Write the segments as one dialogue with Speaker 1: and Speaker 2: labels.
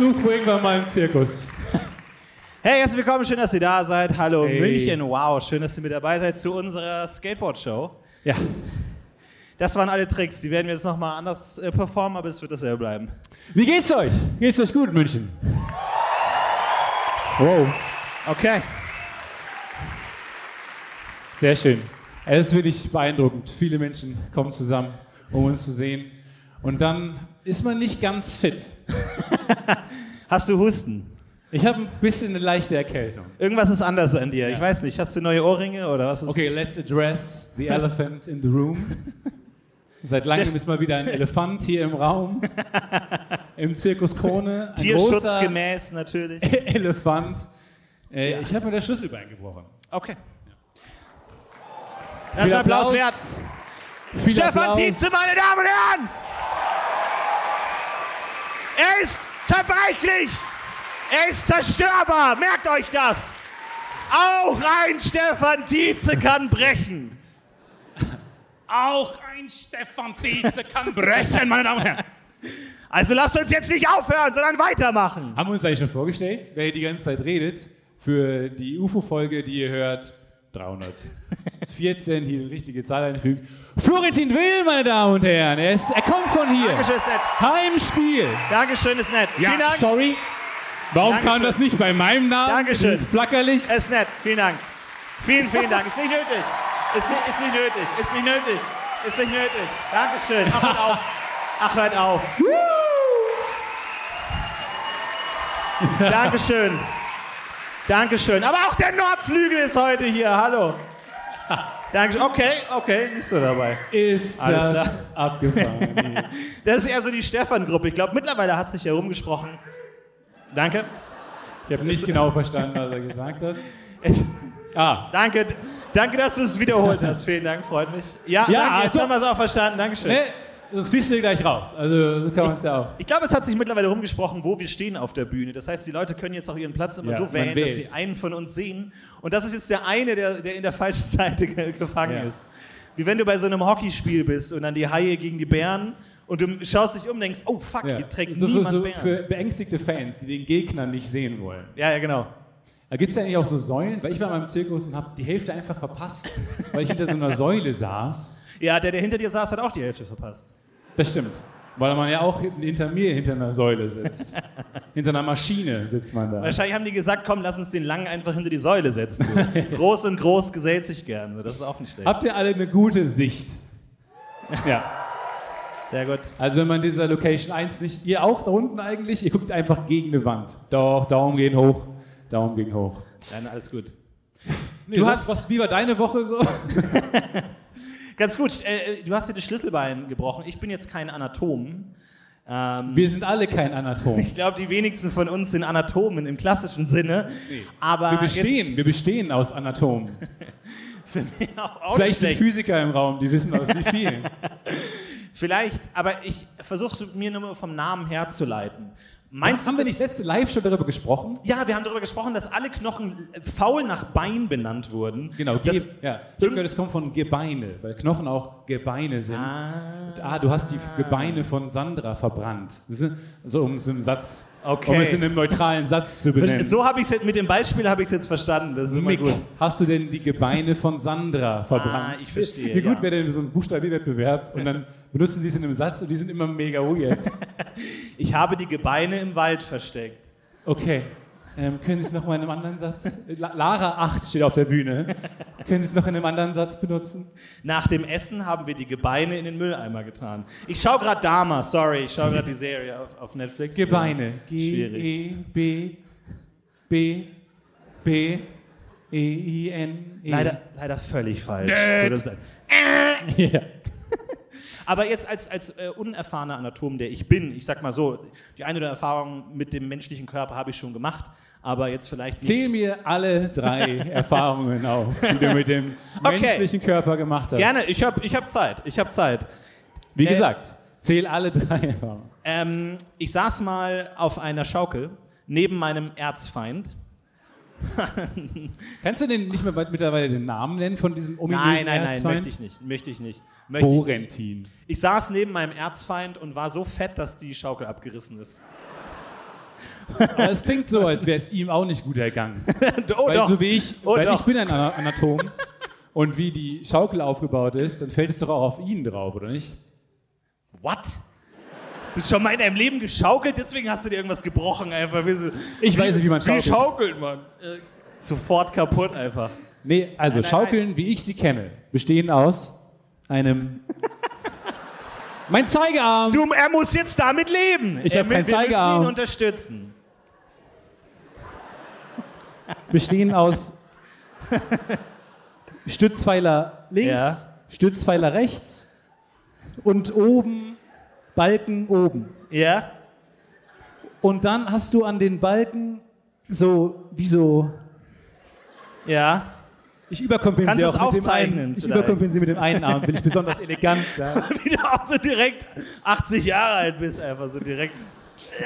Speaker 1: Podcast UFO irgendwann mal im Zirkus.
Speaker 2: Hey, herzlich willkommen, schön, dass ihr da seid. Hallo
Speaker 1: Hey.
Speaker 2: München, wow, schön, dass ihr mit dabei seid zu unserer Skateboard-Show.
Speaker 1: Ja.
Speaker 2: Das waren alle Tricks, die werden wir jetzt nochmal anders äh, performen, aber es wird dasselbe bleiben.
Speaker 1: Wie geht's euch? Geht's euch gut, München? Wow.
Speaker 2: Okay.
Speaker 1: Sehr schön. Es ist wirklich beeindruckend. Viele Menschen kommen zusammen, um uns zu sehen. Und dann ist man nicht ganz fit.
Speaker 2: Hast du Husten?
Speaker 1: Ich habe ein bisschen eine leichte Erkältung.
Speaker 2: Irgendwas ist anders an dir. Ich weiß nicht, hast du neue Ohrringe oder was ist
Speaker 1: Okay, let's address the elephant in the room. Seit langem ist mal wieder ein Elefant hier im Raum. Im Zirkus Krone.
Speaker 2: Tierschutzgemäß natürlich.
Speaker 1: Elefant. Äh,
Speaker 2: Ja.
Speaker 1: Ich habe mir das Schlüsselbein gebrochen.
Speaker 2: Okay. Das
Speaker 1: Viel
Speaker 2: ist Applaus,
Speaker 1: Applaus.
Speaker 2: wert.
Speaker 1: Viel
Speaker 2: Stefan
Speaker 1: Applaus.
Speaker 2: Tietze, meine Damen und Herren! Er ist zerbrechlich! Er ist zerstörbar! Merkt euch das! Auch ein Stefan Tietze kann brechen!
Speaker 1: Auch ein Stefan Tietze kann brechen, meine Damen und Herren.
Speaker 2: Also lasst uns jetzt nicht aufhören, sondern weitermachen!
Speaker 1: Haben wir uns eigentlich schon vorgestellt, wer hier die ganze Zeit redet, für die UFO-Folge, die ihr hört, 314, hier die richtige Zahl einfügt. Florentin Will, meine Damen und Herren, er, ist, er kommt von hier.
Speaker 2: Dankeschön, ist nett.
Speaker 1: Heimspiel.
Speaker 2: Dankeschön, ist nett. Vielen Dank.
Speaker 1: sorry. Warum
Speaker 2: Dankeschön.
Speaker 1: kam das nicht bei meinem Namen?
Speaker 2: Dankeschön.
Speaker 1: Das ist flackerlich.
Speaker 2: Ist nett. Vielen Dank. Vielen, vielen Dank. Ist nicht nötig. Ist nicht, ist nicht nötig. Ist nicht nötig. Ist nicht nötig. Dankeschön. Ach, hört auf. Ach, hört auf. Dankeschön. Dankeschön. Aber auch der Nordflügel ist heute hier. Hallo. Dankeschön. Okay, okay, nicht so dabei.
Speaker 1: Ist
Speaker 2: Alles
Speaker 1: das
Speaker 2: klar.
Speaker 1: abgefahren.
Speaker 2: Das ist eher so die Stefan-Gruppe. Ich glaube, mittlerweile hat sich herumgesprochen. Danke.
Speaker 1: Ich habe nicht genau verstanden, was er gesagt hat.
Speaker 2: Es-
Speaker 1: Ah,
Speaker 2: Danke, danke, dass du es wiederholt hast. Vielen Dank, freut mich. Ja,
Speaker 1: Ja,
Speaker 2: danke, jetzt
Speaker 1: also-
Speaker 2: haben wir es auch verstanden. Dankeschön.
Speaker 1: ne, das siehst du gleich raus. Also so kann man es ja auch.
Speaker 2: Ich glaube, es hat sich mittlerweile rumgesprochen, wo wir stehen auf der Bühne. Das heißt, die Leute können jetzt auch ihren Platz immer
Speaker 1: Ja,
Speaker 2: so wählen, dass sie einen von uns sehen. Und das ist jetzt der eine, der, der in der falschen Seite ge- gefangen
Speaker 1: Ja.
Speaker 2: ist. Wie wenn du bei so einem Hockeyspiel bist und dann die Haie gegen die Bären und du schaust dich um und denkst, oh fuck,
Speaker 1: Ja.
Speaker 2: hier trägt
Speaker 1: so,
Speaker 2: niemand
Speaker 1: so
Speaker 2: Bären.
Speaker 1: für beängstigte Fans, die den Gegner nicht sehen wollen.
Speaker 2: ja, ja, genau.
Speaker 1: Da gibt es ja eigentlich auch so Säulen, weil ich war mal im Zirkus und habe die Hälfte einfach verpasst, weil ich hinter so einer Säule saß.
Speaker 2: Ja, der, der hinter dir saß, hat auch die Hälfte verpasst.
Speaker 1: Das stimmt. Weil man ja auch hinter mir hinter einer Säule sitzt. hinter einer Maschine sitzt man da.
Speaker 2: Wahrscheinlich haben die gesagt, komm, lass uns den Langen einfach hinter die Säule setzen. Groß und groß gesellt sich gern. Das ist auch nicht schlecht.
Speaker 1: Habt ihr alle eine gute Sicht? Ja.
Speaker 2: Sehr gut.
Speaker 1: Also wenn man dieser Location 1 nicht, ihr auch da unten eigentlich, ihr guckt einfach gegen eine Wand. Doch, Daumen gehen hoch, Daumen gehen hoch.
Speaker 2: Nein, alles gut.
Speaker 1: Nee,
Speaker 2: Du hast-
Speaker 1: was, wie war deine Woche so?
Speaker 2: Ganz gut. Äh, du hast dir das Schlüsselbein gebrochen. Ich bin jetzt kein Anatom. Ähm,
Speaker 1: Wir sind alle kein Anatom.
Speaker 2: ich glaube, die wenigsten von uns sind Anatomen im klassischen Sinne. Aber
Speaker 1: Wir bestehen, wir bestehen aus Anatomen.
Speaker 2: Jetzt für mich auch, auch
Speaker 1: Vielleicht sind. Physiker im Raum, die wissen aus wie vielen.
Speaker 2: Vielleicht, aber ich versuche mir nur mal vom Namen herzuleiten. Meinst
Speaker 1: Haben
Speaker 2: du
Speaker 1: wir nicht letzte Live schon darüber gesprochen?
Speaker 2: Ja, wir haben darüber gesprochen, dass alle Knochen äh, faul nach Bein benannt wurden.
Speaker 1: Genau,
Speaker 2: Das,
Speaker 1: Ge ja. Ich habe gehört, es kommt von Gebeine, weil Knochen auch Gebeine sind.
Speaker 2: ah,
Speaker 1: Und, ah, du hast die Gebeine von Sandra verbrannt. So um so einen Satz,
Speaker 2: Okay.
Speaker 1: um es in einem neutralen Satz zu benennen.
Speaker 2: so habe ich es mit dem Beispiel habe ich es jetzt verstanden. Das ist immer
Speaker 1: Mick,
Speaker 2: gut.
Speaker 1: hast du denn die Gebeine von Sandra verbrannt?
Speaker 2: Ah, ich verstehe,
Speaker 1: Wie gut
Speaker 2: ja.
Speaker 1: wäre denn so ein Buchstabierwettbewerb und dann benutzen sie es in einem Satz und die sind immer mega weird.
Speaker 2: Ich habe die Gebeine im Wald versteckt.
Speaker 1: Okay. Ähm, können Sie es noch mal in einem anderen Satz? La Lara 8 steht auf der Bühne. können Sie es noch in einem anderen Satz benutzen?
Speaker 2: Nach dem Essen haben wir die Gebeine in den Mülleimer getan. Ich schaue gerade Dama, sorry, ich schaue gerade die Serie auf, auf Netflix.
Speaker 1: Gebeine.
Speaker 2: Schwierig.
Speaker 1: G-E-B B B E I N E.
Speaker 2: Leider, leider völlig falsch. Sein.
Speaker 1: Ja.
Speaker 2: Aber jetzt als, als äh, unerfahrener Anatom, der ich bin, ich sag mal so, die eine oder andere Erfahrung mit dem menschlichen Körper habe ich schon gemacht, aber jetzt vielleicht nicht.
Speaker 1: Zähl mir alle drei Erfahrungen auf, die du mit dem
Speaker 2: Okay.
Speaker 1: menschlichen Körper gemacht hast.
Speaker 2: Gerne, ich habe ich hab Zeit, ich habe Zeit.
Speaker 1: Wie
Speaker 2: Äh,
Speaker 1: gesagt, zähl alle drei Erfahrungen.
Speaker 2: Ähm, ich saß mal auf einer Schaukel neben meinem Erzfeind
Speaker 1: Kannst du denn nicht mehr mittlerweile den Namen nennen von diesem ominösen
Speaker 2: Nein, nein, nein,
Speaker 1: Erzfeind?
Speaker 2: möchte ich nicht. Möchte ich nicht. Möchte ich.
Speaker 1: Borentin.
Speaker 2: ich saß neben meinem Erzfeind und war so fett, dass die Schaukel abgerissen ist.
Speaker 1: Aber es klingt so, als wäre es ihm auch nicht gut ergangen.
Speaker 2: oh
Speaker 1: weil so wie ich,
Speaker 2: Oh,
Speaker 1: weil
Speaker 2: doch.
Speaker 1: ich bin ein Ana- Anatom und wie die Schaukel aufgebaut ist, dann fällt es doch auch auf ihn drauf, oder nicht?
Speaker 2: What? Hast du schon mal in deinem Leben geschaukelt? Deswegen hast du dir irgendwas gebrochen einfach. Wie,
Speaker 1: Ich weiß nicht, wie man
Speaker 2: wie
Speaker 1: schaukelt.
Speaker 2: schaukelt man? Äh, sofort kaputt einfach.
Speaker 1: Nee, also
Speaker 2: Nein, nein,
Speaker 1: Schaukeln, wie ich sie kenne, bestehen aus einem. mein Zeigearm!
Speaker 2: Du, er muss jetzt damit leben.
Speaker 1: Ich hab
Speaker 2: wir-
Speaker 1: keinen
Speaker 2: Wir
Speaker 1: Zeigearm.
Speaker 2: müssen ihn unterstützen.
Speaker 1: bestehen aus Stützpfeiler links,
Speaker 2: Ja.
Speaker 1: Stützpfeiler rechts und oben Balken oben.
Speaker 2: Ja?
Speaker 1: Und dann hast du an den Balken so wie so.
Speaker 2: Ja.
Speaker 1: Ich überkompensiere
Speaker 2: Kannst
Speaker 1: auch mit dem einen. Ich
Speaker 2: vielleicht?
Speaker 1: überkompensiere mit dem einen Arm, bin ich besonders elegant. Ja.
Speaker 2: Wie du auch so direkt 80 Jahre alt bist, einfach so direkt.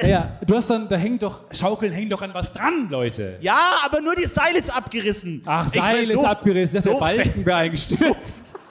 Speaker 1: ja, du hast dann, da hängt doch, Schaukeln hängt doch an was dran, Leute.
Speaker 2: Ja, aber nur die Seil ist abgerissen.
Speaker 1: Ach,
Speaker 2: Ich
Speaker 1: Seil
Speaker 2: war
Speaker 1: ist
Speaker 2: so-
Speaker 1: abgerissen, das ist
Speaker 2: so
Speaker 1: der Balken eingestürzt.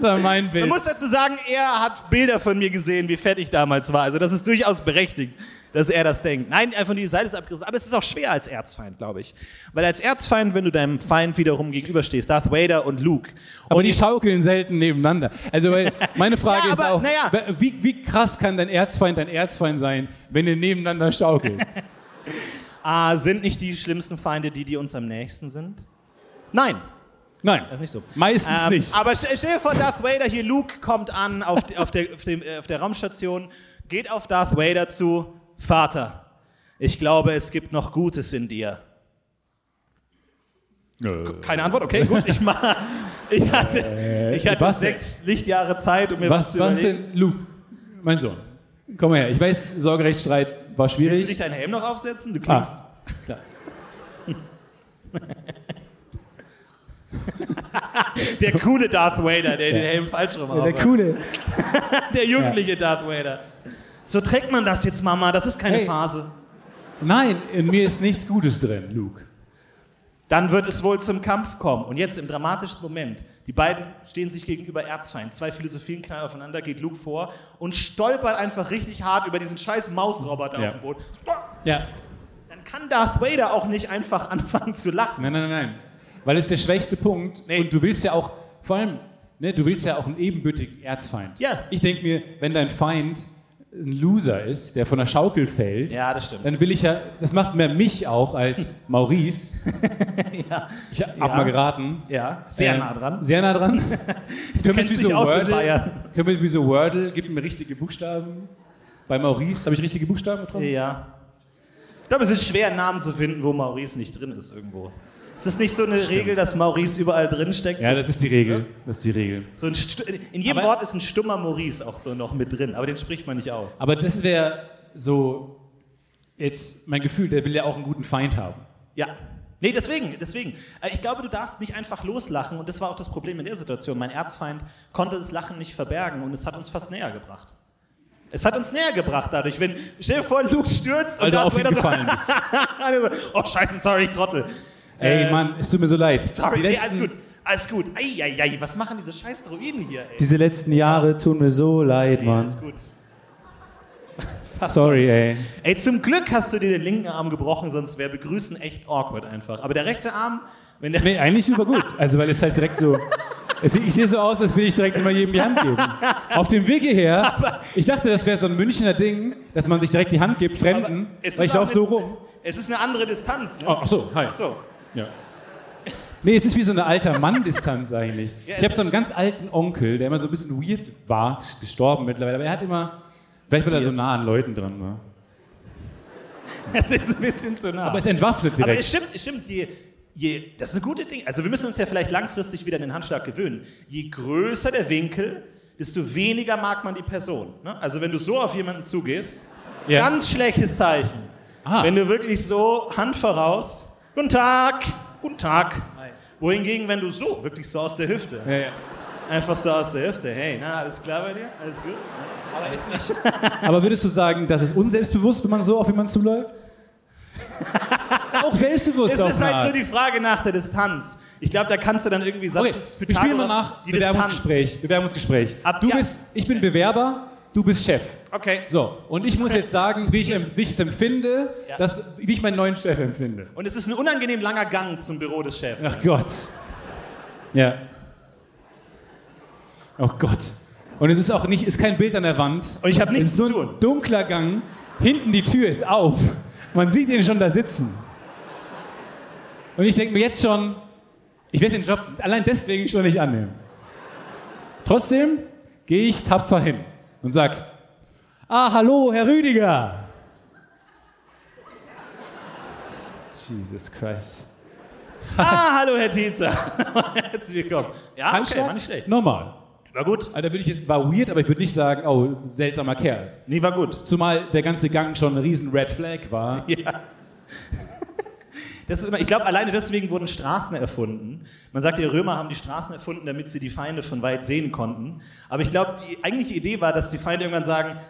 Speaker 1: das war mein Bild.
Speaker 2: Man muss dazu sagen, er hat Bilder von mir gesehen, wie fett ich damals war. Also das ist durchaus berechtigt, dass er das denkt. Nein, einfach die Seite ist abgerissen. Aber es ist auch schwer als Erzfeind, glaube ich. Weil als Erzfeind, wenn du deinem Feind wiederum gegenüberstehst, Darth Vader und Luke.
Speaker 1: Aber
Speaker 2: und
Speaker 1: die schaukeln selten nebeneinander. Also meine Frage
Speaker 2: Ja,
Speaker 1: ist
Speaker 2: aber,
Speaker 1: auch,
Speaker 2: naja.
Speaker 1: wie, wie krass kann dein Erzfeind dein Erzfeind sein, wenn ihr nebeneinander schaukelt?
Speaker 2: ah, sind nicht die schlimmsten Feinde die, die uns am nächsten sind? Nein,
Speaker 1: Nein,
Speaker 2: das ist nicht so.
Speaker 1: meistens
Speaker 2: Ähm,
Speaker 1: nicht.
Speaker 2: Aber stell, dir vor, Darth Vader hier, Luke kommt an auf, die, auf, der, auf, dem, äh, auf der Raumstation, geht auf Darth Vader zu, Vater, ich glaube, es gibt noch Gutes in dir. Keine Antwort, okay, gut, ich mach, ich hatte, ich hatte
Speaker 1: was
Speaker 2: sechs Lichtjahre Zeit, um mir was,
Speaker 1: was,
Speaker 2: zu
Speaker 1: was
Speaker 2: überlegen.
Speaker 1: denn, Luke, mein Sohn, komm mal her. Ich weiß, Sorgerechtsstreit war
Speaker 2: Willst du
Speaker 1: schwierig.
Speaker 2: dich deinen Helm noch aufsetzen? Du klingst.
Speaker 1: Ah, klar.
Speaker 2: Der coole Darth Vader, der den Helm falsch rum
Speaker 1: Ja, der coole.
Speaker 2: Der jugendliche Darth Vader. So trägt man das jetzt, Mama, das ist keine
Speaker 1: Hey.
Speaker 2: Phase.
Speaker 1: Nein, in mir ist nichts Gutes drin, Luke.
Speaker 2: Dann wird es wohl zum Kampf kommen. Und jetzt im dramatischsten Moment. Die beiden stehen sich gegenüber Erzfeind. Zwei Philosophien knallen aufeinander, geht Luke vor und stolpert einfach richtig hart über diesen scheiß Mausroboter
Speaker 1: Ja.
Speaker 2: auf dem Boden.
Speaker 1: Ja,
Speaker 2: Dann kann Darth Vader auch nicht einfach anfangen zu lachen.
Speaker 1: nein, nein, nein, nein. Weil es ist der schwächste Punkt.
Speaker 2: Nee.
Speaker 1: Und du willst ja auch, vor allem, ne, du willst ja auch einen ebenbürtigen Erzfeind.
Speaker 2: Ja.
Speaker 1: Ich denke mir, wenn dein Feind ein Loser ist, der von der Schaukel fällt,
Speaker 2: Ja, das stimmt.
Speaker 1: dann will ich ja, das macht mehr mich auch als Maurice. Ich hab
Speaker 2: Ja.
Speaker 1: mal geraten.
Speaker 2: Ja, sehr
Speaker 1: Ähm,
Speaker 2: nah dran.
Speaker 1: Sehr nah dran. du
Speaker 2: kennst dich aus in Bayern.
Speaker 1: Können wir wie so Wordle, gib mir richtige Buchstaben. Bei Maurice habe ich richtige Buchstaben getroffen?
Speaker 2: Ja. Ich glaube, es ist schwer, einen Namen zu finden, wo Maurice nicht drin ist irgendwo. Ist es nicht so eine Regel, dass Maurice überall drin steckt?
Speaker 1: Ja,
Speaker 2: so,
Speaker 1: das ist die Regel. Das ist die Regel.
Speaker 2: so ein in jedem
Speaker 1: Aber-
Speaker 2: Wort ist ein stummer Maurice auch so noch mit drin, aber den spricht man nicht aus.
Speaker 1: Aber das wäre so jetzt mein Gefühl, der will ja auch einen guten Feind haben.
Speaker 2: Ja. Nee, deswegen, deswegen. Äh, Ich glaube, du darfst nicht einfach loslachen und das war auch das Problem in der Situation. Mein Erzfeind konnte das Lachen nicht verbergen und es hat uns fast näher gebracht. Es hat uns näher gebracht dadurch, wenn, stell dir vor, Luke stürzt und
Speaker 1: du
Speaker 2: Darth Vader so, oh scheiße, sorry, ich Trottel.
Speaker 1: Ey,
Speaker 2: Äh,
Speaker 1: Mann, es tut mir so leid.
Speaker 2: Sorry,
Speaker 1: die
Speaker 2: nee,
Speaker 1: letzten,
Speaker 2: alles gut, alles gut. Eieiei, was machen diese scheiß Droiden hier, ey?
Speaker 1: Diese letzten Jahre tun mir so leid,
Speaker 2: Nee,
Speaker 1: Mann.
Speaker 2: alles gut.
Speaker 1: Sorry, ey.
Speaker 2: Ey, zum Glück hast du dir den linken Arm gebrochen, sonst wäre Begrüßen echt awkward einfach. Aber der rechte Arm, wenn der...
Speaker 1: Nee, eigentlich super gut. Also, weil es halt direkt so. Es, ich sehe so aus, als will ich direkt immer jedem die Hand geben. Auf dem Weg hierher, ich dachte, das wäre so ein Münchner Ding, dass man sich direkt die Hand gibt, Fremden,
Speaker 2: es
Speaker 1: weil
Speaker 2: ist
Speaker 1: ich laufe so
Speaker 2: eine-
Speaker 1: rum.
Speaker 2: Es ist eine andere Distanz, ne?
Speaker 1: Oh, ach so, hi.
Speaker 2: Ach so.
Speaker 1: Ja. Nee, es ist wie so eine alter Mann-Distanz eigentlich.
Speaker 2: Ja,
Speaker 1: ich habe so einen ganz alten Onkel, der immer so ein bisschen weird war, gestorben mittlerweile, aber er hat immer, vielleicht weil er so nah an Leuten dran war.
Speaker 2: Das ist ein bisschen zu nah.
Speaker 1: Aber es entwaffnet
Speaker 2: Aber
Speaker 1: direkt.
Speaker 2: es stimmt, es stimmt, je, je, das ist ein gutes Ding. Also wir müssen uns ja vielleicht langfristig wieder an den Handschlag gewöhnen. Je größer der Winkel, desto weniger mag man die Person. Ne? Also wenn du so auf jemanden zugehst,
Speaker 1: Ja.
Speaker 2: ganz schlechtes Zeichen.
Speaker 1: Ah.
Speaker 2: Wenn du wirklich so Hand voraus, guten Tag, guten Tag. Wohingegen, wenn du so, wirklich so aus der Hüfte,
Speaker 1: ja, ja.
Speaker 2: einfach so aus der Hüfte, hey, na, alles klar bei dir? Alles gut? Aber ist nicht.
Speaker 1: Aber würdest du sagen, das ist unselbstbewusst, wenn man so auf jemanden zuläuft? aber auch selbstbewusst
Speaker 2: Es ist halt so die Frage nach der Distanz. Ich glaube, da kannst du dann irgendwie Satz
Speaker 1: Okay,
Speaker 2: des
Speaker 1: wir spielen mal
Speaker 2: Pythagoras,
Speaker 1: nach
Speaker 2: die Distanz.
Speaker 1: Bewerbungsgespräch. Bewerbungsgespräch.
Speaker 2: Ab-
Speaker 1: du
Speaker 2: ja.
Speaker 1: bist, ich bin Bewerber, du bist Chef.
Speaker 2: Okay.
Speaker 1: So, und ich muss jetzt sagen, wie ich, wie ich es empfinde,
Speaker 2: Ja.
Speaker 1: dass, wie ich meinen neuen Chef empfinde.
Speaker 2: Und es ist ein unangenehm langer Gang zum Büro des Chefs.
Speaker 1: Ach Gott. Ja. Oh Gott. Und es ist auch nicht, ist kein Bild an der Wand.
Speaker 2: Und ich habe nichts
Speaker 1: es ist so
Speaker 2: zu
Speaker 1: ein
Speaker 2: tun.
Speaker 1: dunkler Gang. Hinten die Tür ist auf. Man sieht ihn schon da sitzen. Und ich denke mir jetzt schon, ich werde den Job allein deswegen schon nicht annehmen. Trotzdem gehe ich tapfer hin und sage, ah, hallo, Herr Rüdiger. Jesus Christ.
Speaker 2: Ah, hallo Herr Tietzer. Herzlich willkommen. Ja, okay, war nicht schlecht.
Speaker 1: Normal.
Speaker 2: War gut.
Speaker 1: Da würde ich jetzt, war weird, aber ich würde nicht sagen, oh, seltsamer Kerl.
Speaker 2: Nee, war gut.
Speaker 1: Zumal der ganze Gang schon ein riesen Red Flag war.
Speaker 2: Ja. Das ist immer, ich glaube, alleine deswegen wurden Straßen erfunden. Man sagt, die Römer haben die Straßen erfunden, damit sie die Feinde von weit sehen konnten. Aber ich glaube, die eigentliche Idee war, dass die Feinde irgendwann sagen,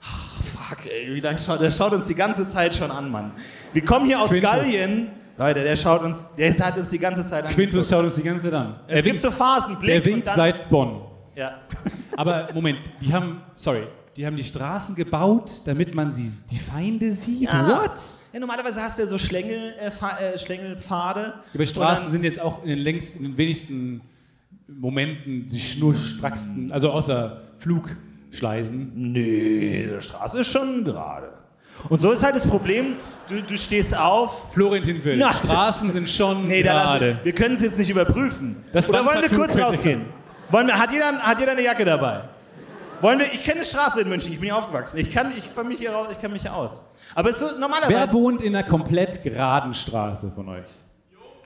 Speaker 2: "Ah, fuck, ey, wie lange schaut, der schaut uns die ganze Zeit schon an, Mann. Wir kommen hier aus
Speaker 1: Quintus.
Speaker 2: Gallien. Leute, der schaut uns, der hat uns die ganze Zeit an.
Speaker 1: Quintus schaut uns die ganze Zeit an.
Speaker 2: Es gibt so Phasen, Blick
Speaker 1: der winkt
Speaker 2: dann,
Speaker 1: seit Bonn.
Speaker 2: ja.
Speaker 1: Aber Moment, die haben, sorry, die haben die Straßen gebaut, damit man sie, die Feinde sieht.
Speaker 2: Ja.
Speaker 1: What?
Speaker 2: Ja, normalerweise hast du ja so Schlängel, äh, äh, Schlängelpfade.
Speaker 1: Aber Straßen sind jetzt auch in den längsten, in den wenigsten Momenten die schnurstracksten, also außer Flugschleisen.
Speaker 2: Nee, die Straße ist schon gerade. Und so ist halt das Problem, du, du stehst auf.
Speaker 1: Florentin will.
Speaker 2: Na,
Speaker 1: Straßen sind schon
Speaker 2: Nee,
Speaker 1: gerade.
Speaker 2: wir können es jetzt nicht überprüfen.
Speaker 1: Das
Speaker 2: Oder wollen wir kurz rausgehen? Wollen wir, hat, jeder, hat jeder eine Jacke dabei? Wollen wir, ich kenne die Straße in München, ich bin hier aufgewachsen. Ich kann, ich kann mich hier raus, ich kann mich hier aus. Aber es ist so
Speaker 1: Wer
Speaker 2: normalerweise.
Speaker 1: wohnt in einer komplett geraden Straße von euch?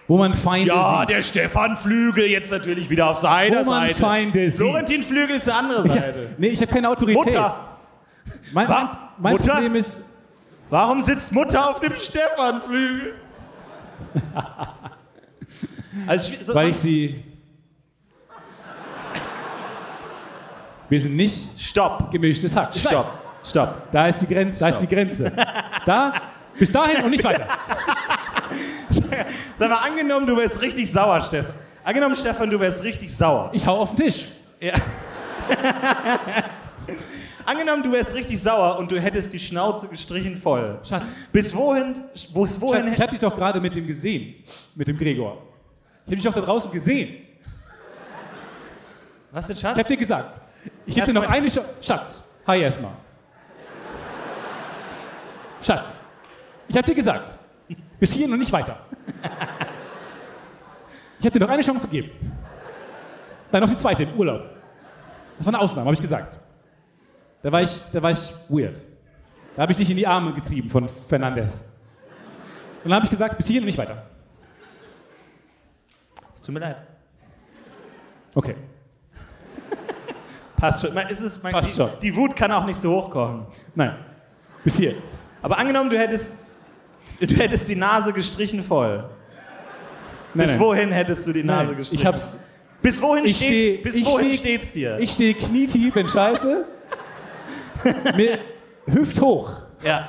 Speaker 1: Wo man Feinde
Speaker 2: Ja,
Speaker 1: sieht.
Speaker 2: der Stefan Flügel jetzt natürlich wieder auf seiner
Speaker 1: Wo man
Speaker 2: Seite.
Speaker 1: Feinde sieht.
Speaker 2: Florentin Flügel ist die andere Seite.
Speaker 1: Nee, ich habe keine Autorität.
Speaker 2: Mutter,
Speaker 1: Mein, mein, mein
Speaker 2: Mutter?
Speaker 1: Problem ist,
Speaker 2: warum sitzt Mutter auf dem Stefan Flügel? also, so,
Speaker 1: weil ich sie. Wir sind nicht
Speaker 2: Stopp.
Speaker 1: gemischtes Hack. Ich weiß.
Speaker 2: Stopp. Stopp.
Speaker 1: Da ist die, Gren da ist die Grenze. Da, bis dahin und nicht weiter.
Speaker 2: Sag mal, angenommen, du wärst richtig sauer, Stefan. Angenommen, Stefan, du wärst richtig sauer.
Speaker 1: Ich hau auf den Tisch.
Speaker 2: Ja. angenommen, du wärst richtig sauer und du hättest die Schnauze gestrichen voll.
Speaker 1: Schatz,
Speaker 2: Bis wohin? Wo, wohin?
Speaker 1: Schatz ich habe dich doch gerade mit dem gesehen. Mit dem Gregor. Ich habe dich doch da draußen gesehen.
Speaker 2: was denn,
Speaker 1: Ich
Speaker 2: Schatz?
Speaker 1: habe dir gesagt. Ich gebe dir noch eine Chance. Schatz, hi erstmal. Schatz, ich habe dir gesagt, bis hierhin und nicht weiter. Ich habe dir noch eine Chance gegeben. Dann noch die zweite im Urlaub. Das war eine Ausnahme, habe ich gesagt. Da war ich, da war ich weird. Da habe ich dich in die Arme getrieben von Fernandez. Und dann habe ich gesagt, bis hierhin und nicht weiter.
Speaker 2: Es tut mir leid.
Speaker 1: Okay.
Speaker 2: Passt schon. Man, ist es, man,
Speaker 1: Passt
Speaker 2: die,
Speaker 1: schon.
Speaker 2: die Wut kann auch nicht so hochkochen.
Speaker 1: Nein. Bis hier.
Speaker 2: Aber angenommen, du hättest, du hättest die Nase gestrichen voll.
Speaker 1: Nein,
Speaker 2: Bis
Speaker 1: nein.
Speaker 2: wohin hättest du die Nase
Speaker 1: Nein,
Speaker 2: gestrichen?
Speaker 1: Ich hab's.
Speaker 2: Bis wohin
Speaker 1: Ich
Speaker 2: steht's,
Speaker 1: steh-
Speaker 2: bis
Speaker 1: ich
Speaker 2: wohin
Speaker 1: steh-
Speaker 2: steht's dir?
Speaker 1: Ich stehe knietief in Scheiße. mir Hüft hoch.
Speaker 2: ja.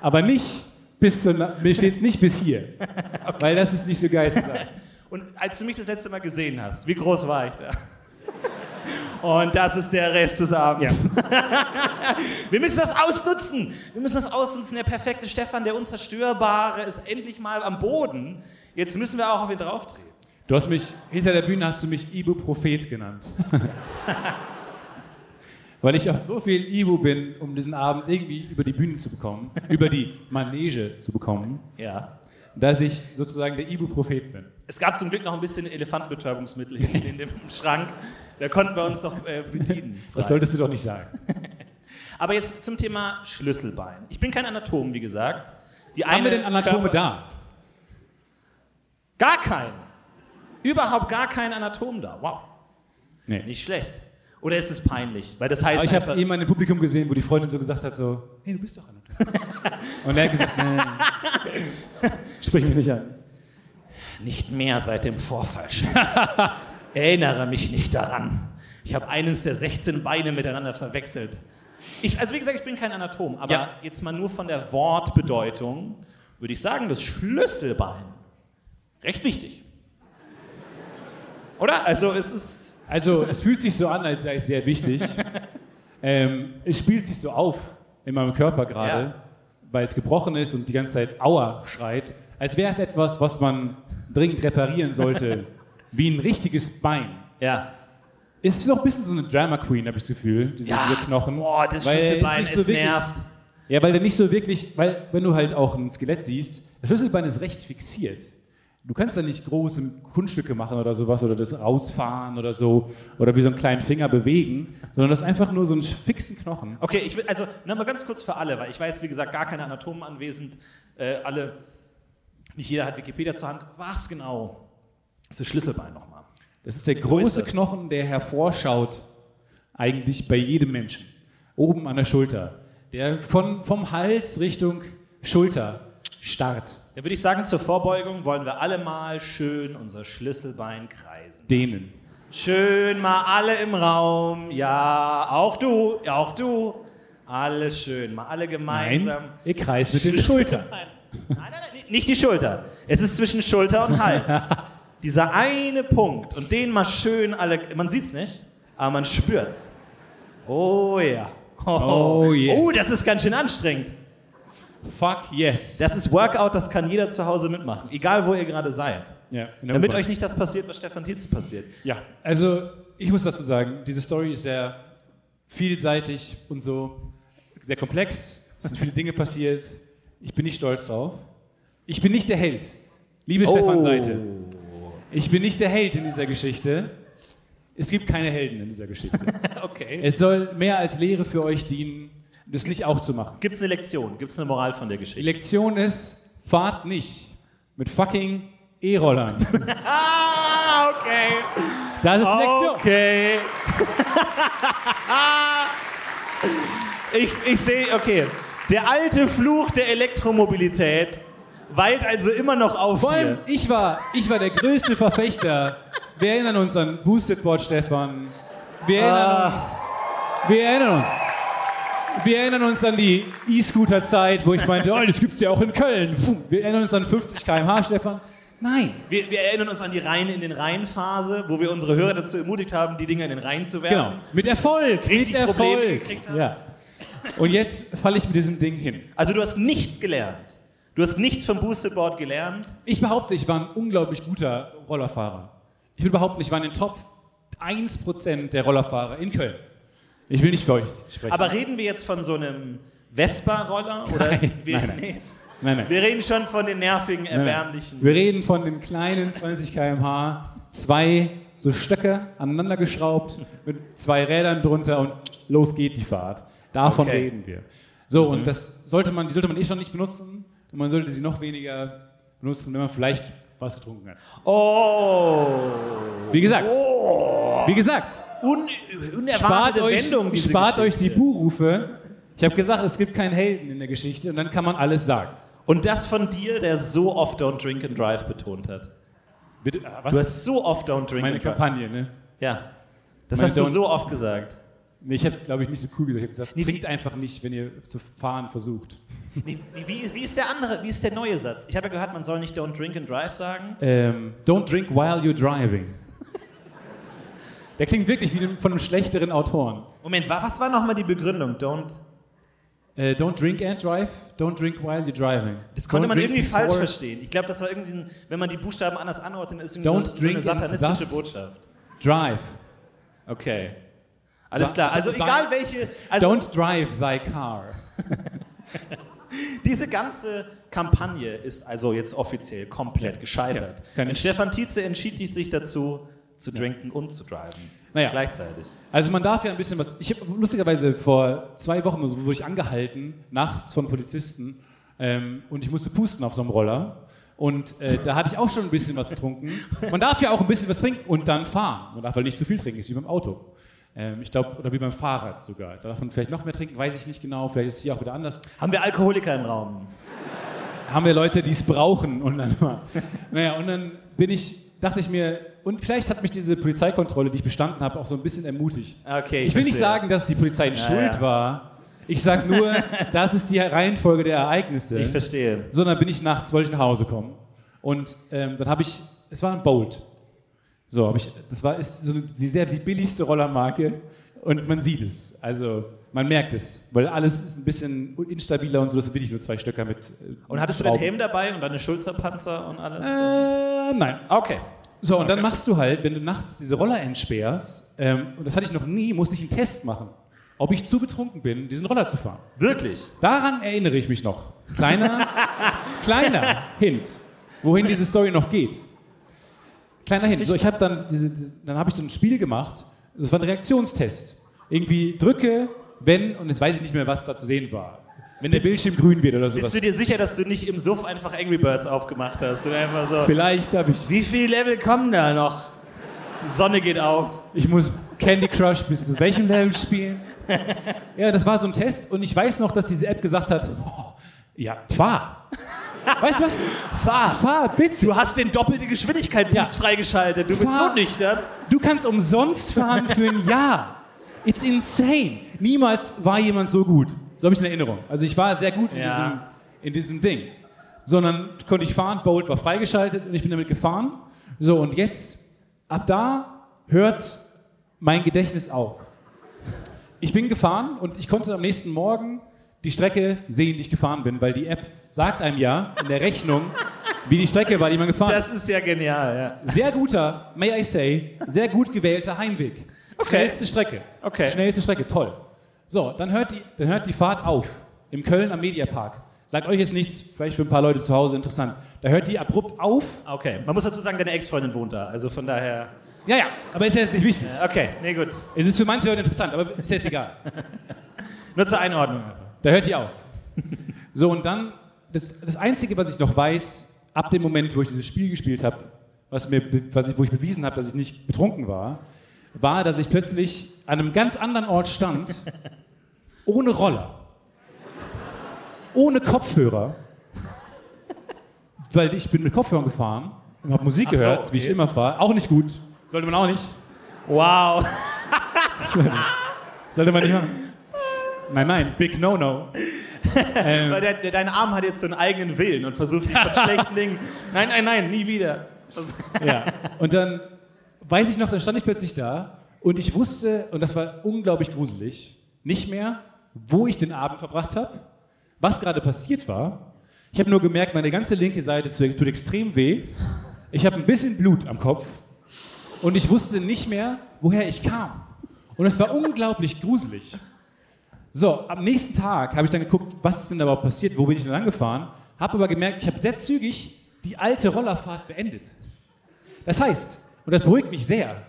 Speaker 1: Aber nicht bis zu, mir steht's nicht bis hier. Weil das ist nicht so geil zu sagen.
Speaker 2: Und als du mich das letzte Mal gesehen hast, wie groß war ich da? Und das ist der Rest des Abends. Wir müssen das ausnutzen. Wir müssen das ausnutzen. Der perfekte Stefan, der Unzerstörbare, ist endlich mal am Boden. Jetzt müssen wir auch auf ihn drauftreten.
Speaker 1: Du hast mich, hinter der Bühne hast du mich Ibu-Prophet genannt. Weil ich auf so viel Ibu bin, um diesen Abend irgendwie über die Bühne zu bekommen, über die Manege zu bekommen,
Speaker 2: Ja.
Speaker 1: dass ich sozusagen der Ibu-Prophet bin.
Speaker 2: Es gab zum Glück noch ein bisschen Elefantenbetäubungsmittel hinten in dem Schrank. Da konnten wir uns noch äh, bedienen.
Speaker 1: Das
Speaker 2: frei.
Speaker 1: solltest du doch nicht sagen.
Speaker 2: Aber jetzt zum Thema Schlüsselbein. Ich bin kein Anatom, wie gesagt. Die
Speaker 1: Haben wir denn Anatome
Speaker 2: Körper-
Speaker 1: da?
Speaker 2: Gar kein. Überhaupt gar kein Anatom da. Wow.
Speaker 1: Nee.
Speaker 2: Nicht schlecht. Oder ist es peinlich? Weil das heißt
Speaker 1: Aber ich habe jemanden im Publikum gesehen, wo die Freundin so gesagt hat, so, hey, du bist doch Anatom. Und er hat gesagt, nein, sprich mich nicht an.
Speaker 2: Nicht mehr seit dem Vorfall, Schatz. Erinnere mich nicht daran. Ich habe eines der 16 Beine miteinander verwechselt. Ich, also wie gesagt, ich bin kein Anatom, aber
Speaker 1: Ja.
Speaker 2: jetzt mal nur von der Wortbedeutung. würde ich sagen, das Schlüsselbein. Recht wichtig. Oder? Also es ist.
Speaker 1: Also es fühlt sich so an, als sei es sehr wichtig. ähm, es spielt sich so auf in meinem Körper gerade,
Speaker 2: Ja.
Speaker 1: weil es gebrochen ist und die ganze Zeit Aua schreit, als wäre es etwas, was man dringend reparieren sollte, wie ein richtiges Bein.
Speaker 2: Ja.
Speaker 1: Es ist noch ein bisschen so eine Drama Queen, habe ich das Gefühl, diese,
Speaker 2: Ja.
Speaker 1: diese Knochen.
Speaker 2: Boah, das Schlüsselbein,
Speaker 1: nicht
Speaker 2: es,
Speaker 1: so wirklich-
Speaker 2: nervt.
Speaker 1: Ja, weil der nicht so wirklich, weil wenn du halt auch ein Skelett siehst, das Schlüsselbein ist recht fixiert. Du kannst da nicht große Kunststücke machen oder sowas oder das rausfahren oder so oder wie so einen kleinen Finger bewegen, sondern das ist einfach nur so einen fixen Knochen.
Speaker 2: Okay, ich will, also nochmal ganz kurz für alle, weil ich weiß, wie gesagt, gar keine Anatomen anwesend. Äh, alle, nicht jeder hat Wikipedia zur Hand. Was genau ist das Schlüsselbein nochmal?
Speaker 1: Das ist der
Speaker 2: ist
Speaker 1: große
Speaker 2: das?
Speaker 1: Knochen, der hervorschaut, eigentlich bei jedem Menschen. Oben an der Schulter. Der von, vom Hals Richtung Schulter starrt.
Speaker 2: Da würde ich sagen, zur Vorbeugung wollen wir alle mal schön unser Schlüsselbein kreisen.
Speaker 1: Dehnen.
Speaker 2: Schön mal alle im Raum. Ja, auch du, ja, auch du. Alle schön, mal alle
Speaker 1: Nein,
Speaker 2: gemeinsam.
Speaker 1: ihr kreist mit den. Schultern.
Speaker 2: Nein, nein, nein, nicht die Schulter. Es ist zwischen Schulter und Hals. Dieser eine Punkt. Und den mal schön alle. Man sieht's nicht, aber man spürt's. Oh ja.
Speaker 1: Oh, yes.
Speaker 2: oh, das ist ganz schön anstrengend.
Speaker 1: Fuck yes.
Speaker 2: Das ist Workout, das kann jeder zu Hause mitmachen. Egal, wo ihr gerade seid.
Speaker 1: Ja,
Speaker 2: Damit euch nicht das passiert, was Stefan Tietze passiert.
Speaker 1: Ja, also ich muss dazu sagen, diese Story ist sehr vielseitig und so, sehr komplex. Es sind viele Dinge passiert. Ich bin nicht stolz drauf. Ich bin nicht der Held. Liebe Stefan Seite. Ich bin nicht der Held in dieser Geschichte. Es gibt keine Helden in dieser Geschichte.
Speaker 2: Okay.
Speaker 1: es soll mehr als Lehre für euch dienen, das nicht auch zu machen.
Speaker 2: Gibt es eine Lektion? Gibt es eine Moral von der
Speaker 1: Die
Speaker 2: Geschichte?
Speaker 1: Lektion ist, fahrt nicht mit fucking E-Rollern.
Speaker 2: Ah, okay.
Speaker 1: Das ist die Lektion.
Speaker 2: Okay. ich ich sehe, okay. Der alte Fluch der Elektromobilität weilt also immer noch auf
Speaker 1: Vor
Speaker 2: dir.
Speaker 1: allem, ich war, ich war der größte Verfechter. Wir erinnern uns an Boosted Board Stefan. Wir erinnern
Speaker 2: Ah.
Speaker 1: uns. Wir erinnern uns. Wir erinnern uns an die E-Scooter-Zeit, wo ich meinte, oh, das gibt's ja auch in Köln. Wir erinnern uns an 50 km/h, Stefan. Nein.
Speaker 2: Wir, wir erinnern uns an die Rhein in den Rhein-Phase, wo wir unsere Hörer dazu ermutigt haben, die Dinger in den Rhein zu werfen.
Speaker 1: Genau. Mit Erfolg.
Speaker 2: Richtig
Speaker 1: mit Erfolg.
Speaker 2: gekriegt haben.
Speaker 1: Ja. Und jetzt falle ich mit diesem Ding hin.
Speaker 2: Also du hast nichts gelernt. Du hast nichts vom Boosted Board gelernt.
Speaker 1: Ich behaupte, ich war ein unglaublich guter Rollerfahrer. Ich würde behaupten, ich war in den Top 1% der Rollerfahrer in Köln. Ich will nicht für euch sprechen.
Speaker 2: Aber reden wir jetzt von so einem Vespa-Roller? Oder
Speaker 1: Nein,
Speaker 2: wir,
Speaker 1: nein, nein.
Speaker 2: Nee.
Speaker 1: nein, nein.
Speaker 2: wir reden schon von den nervigen, erbärmlichen.
Speaker 1: Wir reden von den kleinen 20 km/h, zwei so Stöcke aneinander geschraubt, mit zwei Rädern drunter und los geht die Fahrt. Davon
Speaker 2: Okay.
Speaker 1: reden wir. So, und das sollte man, die sollte man eh schon nicht benutzen und man sollte sie noch weniger benutzen, wenn man vielleicht was getrunken hat.
Speaker 2: Oh.
Speaker 1: Wie gesagt, wie gesagt,
Speaker 2: Un
Speaker 1: spart
Speaker 2: unerwartete
Speaker 1: euch,
Speaker 2: Wendung,
Speaker 1: spart euch die
Speaker 2: Geschichte.
Speaker 1: Buhrufe. Ich habe gesagt, es gibt keinen Helden in der Geschichte und dann kann man alles sagen.
Speaker 2: Und das von dir, der so oft Don't Drink and Drive betont hat.
Speaker 1: Bitte, was?
Speaker 2: Du hast so oft Don't Drink
Speaker 1: meine
Speaker 2: and Drive.
Speaker 1: Kampagne, ne?
Speaker 2: Ja. Das
Speaker 1: Meine
Speaker 2: hast du
Speaker 1: Don't-
Speaker 2: so oft gesagt.
Speaker 1: Nee, ich habe es, glaube ich, nicht so cool gesagt. Ich habe gesagt,
Speaker 2: Nee,
Speaker 1: trinkt einfach nicht, wenn ihr zu fahren versucht.
Speaker 2: Wie, wie, wie ist der andere, wie ist der neue Satz? Ich habe ja gehört, man soll nicht Don't Drink and Drive sagen.
Speaker 1: Ähm, don't drink while you're driving. Der klingt wirklich wie von einem schlechteren Autoren.
Speaker 2: Moment, wa- was war nochmal die Begründung? Don't.
Speaker 1: Äh, don't drink and drive, don't drink while you're driving.
Speaker 2: Das konnte
Speaker 1: Don't
Speaker 2: man irgendwie falsch verstehen. Ich glaube, das war irgendwie, ein, wenn man die Buchstaben anders anordnet, ist irgendwie
Speaker 1: Don't
Speaker 2: so, so eine satanistische Botschaft.
Speaker 1: Drive.
Speaker 2: Okay. Alles klar. Also egal welche. Also
Speaker 1: don't drive thy car.
Speaker 2: diese ganze Kampagne ist also jetzt offiziell komplett gescheitert.
Speaker 1: Ja,
Speaker 2: Denn Stefan Tietze entschied sich dazu, zu trinken und zu driven.
Speaker 1: Naja.
Speaker 2: Gleichzeitig.
Speaker 1: Also man darf ja ein bisschen was. Ich habe lustigerweise vor zwei Wochen oder so wurde ich angehalten, nachts von Polizisten, ähm, und ich musste pusten auf so einem Roller. Und äh, da hatte ich auch schon ein bisschen was getrunken. Man darf ja auch ein bisschen was trinken und dann fahren. Man darf halt nicht zu viel trinken, ist wie beim Auto. Ähm, ich glaube, oder wie beim Fahrrad sogar. Da darf man vielleicht noch mehr trinken, weiß ich nicht genau. Vielleicht ist es hier auch wieder anders.
Speaker 2: Haben wir Alkoholiker im Raum?
Speaker 1: Haben wir Leute, die es brauchen und dann naja, und dann bin ich, dachte ich mir, und vielleicht hat mich diese Polizeikontrolle, die ich bestanden habe, auch so ein bisschen ermutigt.
Speaker 2: Okay,
Speaker 1: Ich will nicht
Speaker 2: verstehe.
Speaker 1: sagen, dass die Polizei in
Speaker 2: Ja,
Speaker 1: Schuld war, Ich sag nur, das ist die Reihenfolge der Ereignisse.
Speaker 2: Ich verstehe.
Speaker 1: Sondern bin ich nachts, wollte ich nach Hause kommen. Und ähm, dann habe ich, es war ein Bolt. So, habe ich, das war ist so die sehr die billigste Rollermarke und man sieht es. Also man merkt es, weil alles ist ein bisschen instabiler und so. Das will ich nur zwei Stöcker mit. Äh,
Speaker 2: Und hattest du den Helm dabei und deine Schulterpanzer und alles?
Speaker 1: Äh, nein.
Speaker 2: Okay.
Speaker 1: So, und dann machst du halt, wenn du nachts diese Roller entsperrst, ähm, und das hatte ich noch nie, musste ich einen Test machen, ob ich zu betrunken bin, diesen Roller zu fahren.
Speaker 2: Wirklich?
Speaker 1: Daran erinnere ich mich noch. Kleiner, kleiner Hint, wohin diese Story noch geht. Kleiner Hint. So, ich habe dann diese, dann habe ich so ein Spiel gemacht. Das war ein Reaktionstest. Irgendwie drücke, wenn und jetzt weiß ich nicht mehr, was da zu sehen war. Wenn der Bildschirm grün wird oder sowas.
Speaker 2: Bist du dir sicher, dass du nicht im Suff einfach Angry Birds aufgemacht hast? Und einfach so.
Speaker 1: Vielleicht habe ich.
Speaker 2: Wie viele Level kommen da noch? Die Sonne geht auf.
Speaker 1: Ich muss Candy Crush bis zu welchem Level spielen. Ja, das war so ein Test und ich weiß noch, dass diese App gesagt hat, oh, ja, fahr. Weißt du was?
Speaker 2: Fahr.
Speaker 1: Fahr, bitte.
Speaker 2: Du hast den doppelte Geschwindigkeit-Boost
Speaker 1: Ja.
Speaker 2: freigeschaltet. Du bist
Speaker 1: Fahr.
Speaker 2: so nüchtern.
Speaker 1: Du kannst umsonst fahren für ein Jahr. It's insane. Niemals war jemand so gut. So habe ich es in Erinnerung. Also ich war sehr gut in,
Speaker 2: Ja.
Speaker 1: diesem, in diesem Ding. Sondern konnte ich fahren, Bolt war freigeschaltet und ich bin damit gefahren. So, und jetzt, ab da hört mein Gedächtnis auf. Ich bin gefahren und ich konnte am nächsten Morgen die Strecke sehen, die ich gefahren bin, weil die App sagt einem ja in der Rechnung, wie die Strecke war, die man gefahren ist.
Speaker 2: Das ist ja genial, ja.
Speaker 1: Sehr guter, may I say, sehr gut gewählter Heimweg.
Speaker 2: Okay.
Speaker 1: Schnellste Strecke.
Speaker 2: Okay.
Speaker 1: Schnellste Strecke, toll. So, dann hört, die, dann hört die Fahrt auf. Im Köln am Mediapark. Sagt euch jetzt nichts, vielleicht für ein paar Leute zu Hause interessant. Da hört die abrupt auf.
Speaker 2: Okay. Man muss dazu sagen, deine Ex-Freundin wohnt da. Also von daher.
Speaker 1: Ja, ja, aber ist ja jetzt nicht wichtig.
Speaker 2: Okay, nee, gut.
Speaker 1: Es ist für manche Leute interessant, aber ist jetzt egal.
Speaker 2: Nur zur Einordnung.
Speaker 1: Da hört die auf. So, und dann, das, das Einzige, was ich noch weiß, ab dem Moment, wo ich dieses Spiel gespielt habe, was mir, was ich, wo ich bewiesen habe, dass ich nicht betrunken war, war, dass ich plötzlich an einem ganz anderen Ort stand, ohne Roller, ohne Kopfhörer, weil ich bin mit Kopfhörern gefahren und habe Musik
Speaker 2: Ach so,
Speaker 1: gehört, wie ich
Speaker 2: okay.
Speaker 1: immer fahre. Auch nicht gut. Sollte man auch nicht.
Speaker 2: Wow.
Speaker 1: Sollte man nicht machen. Nein, nein, big no-no. Ähm,
Speaker 2: Weil der, der, dein Arm hat jetzt so einen eigenen Willen und versucht, dich von schlechten Dingen. Nein, nein, nein, nie wieder.
Speaker 1: Ja. Und dann weiß ich noch, dann stand ich plötzlich da und ich wusste, und das war unglaublich gruselig, nicht mehr, wo ich den Abend verbracht habe, was gerade passiert war. Ich habe nur gemerkt, meine ganze linke Seite tut tut extrem weh. Ich habe ein bisschen Blut am Kopf und ich wusste nicht mehr, woher ich kam. Und es war unglaublich gruselig. So, am nächsten Tag habe ich dann geguckt, was ist denn da überhaupt passiert, wo bin ich denn angefahren, habe aber gemerkt, ich habe sehr zügig die alte Rollerfahrt beendet. Das heißt, und das beruhigt mich sehr,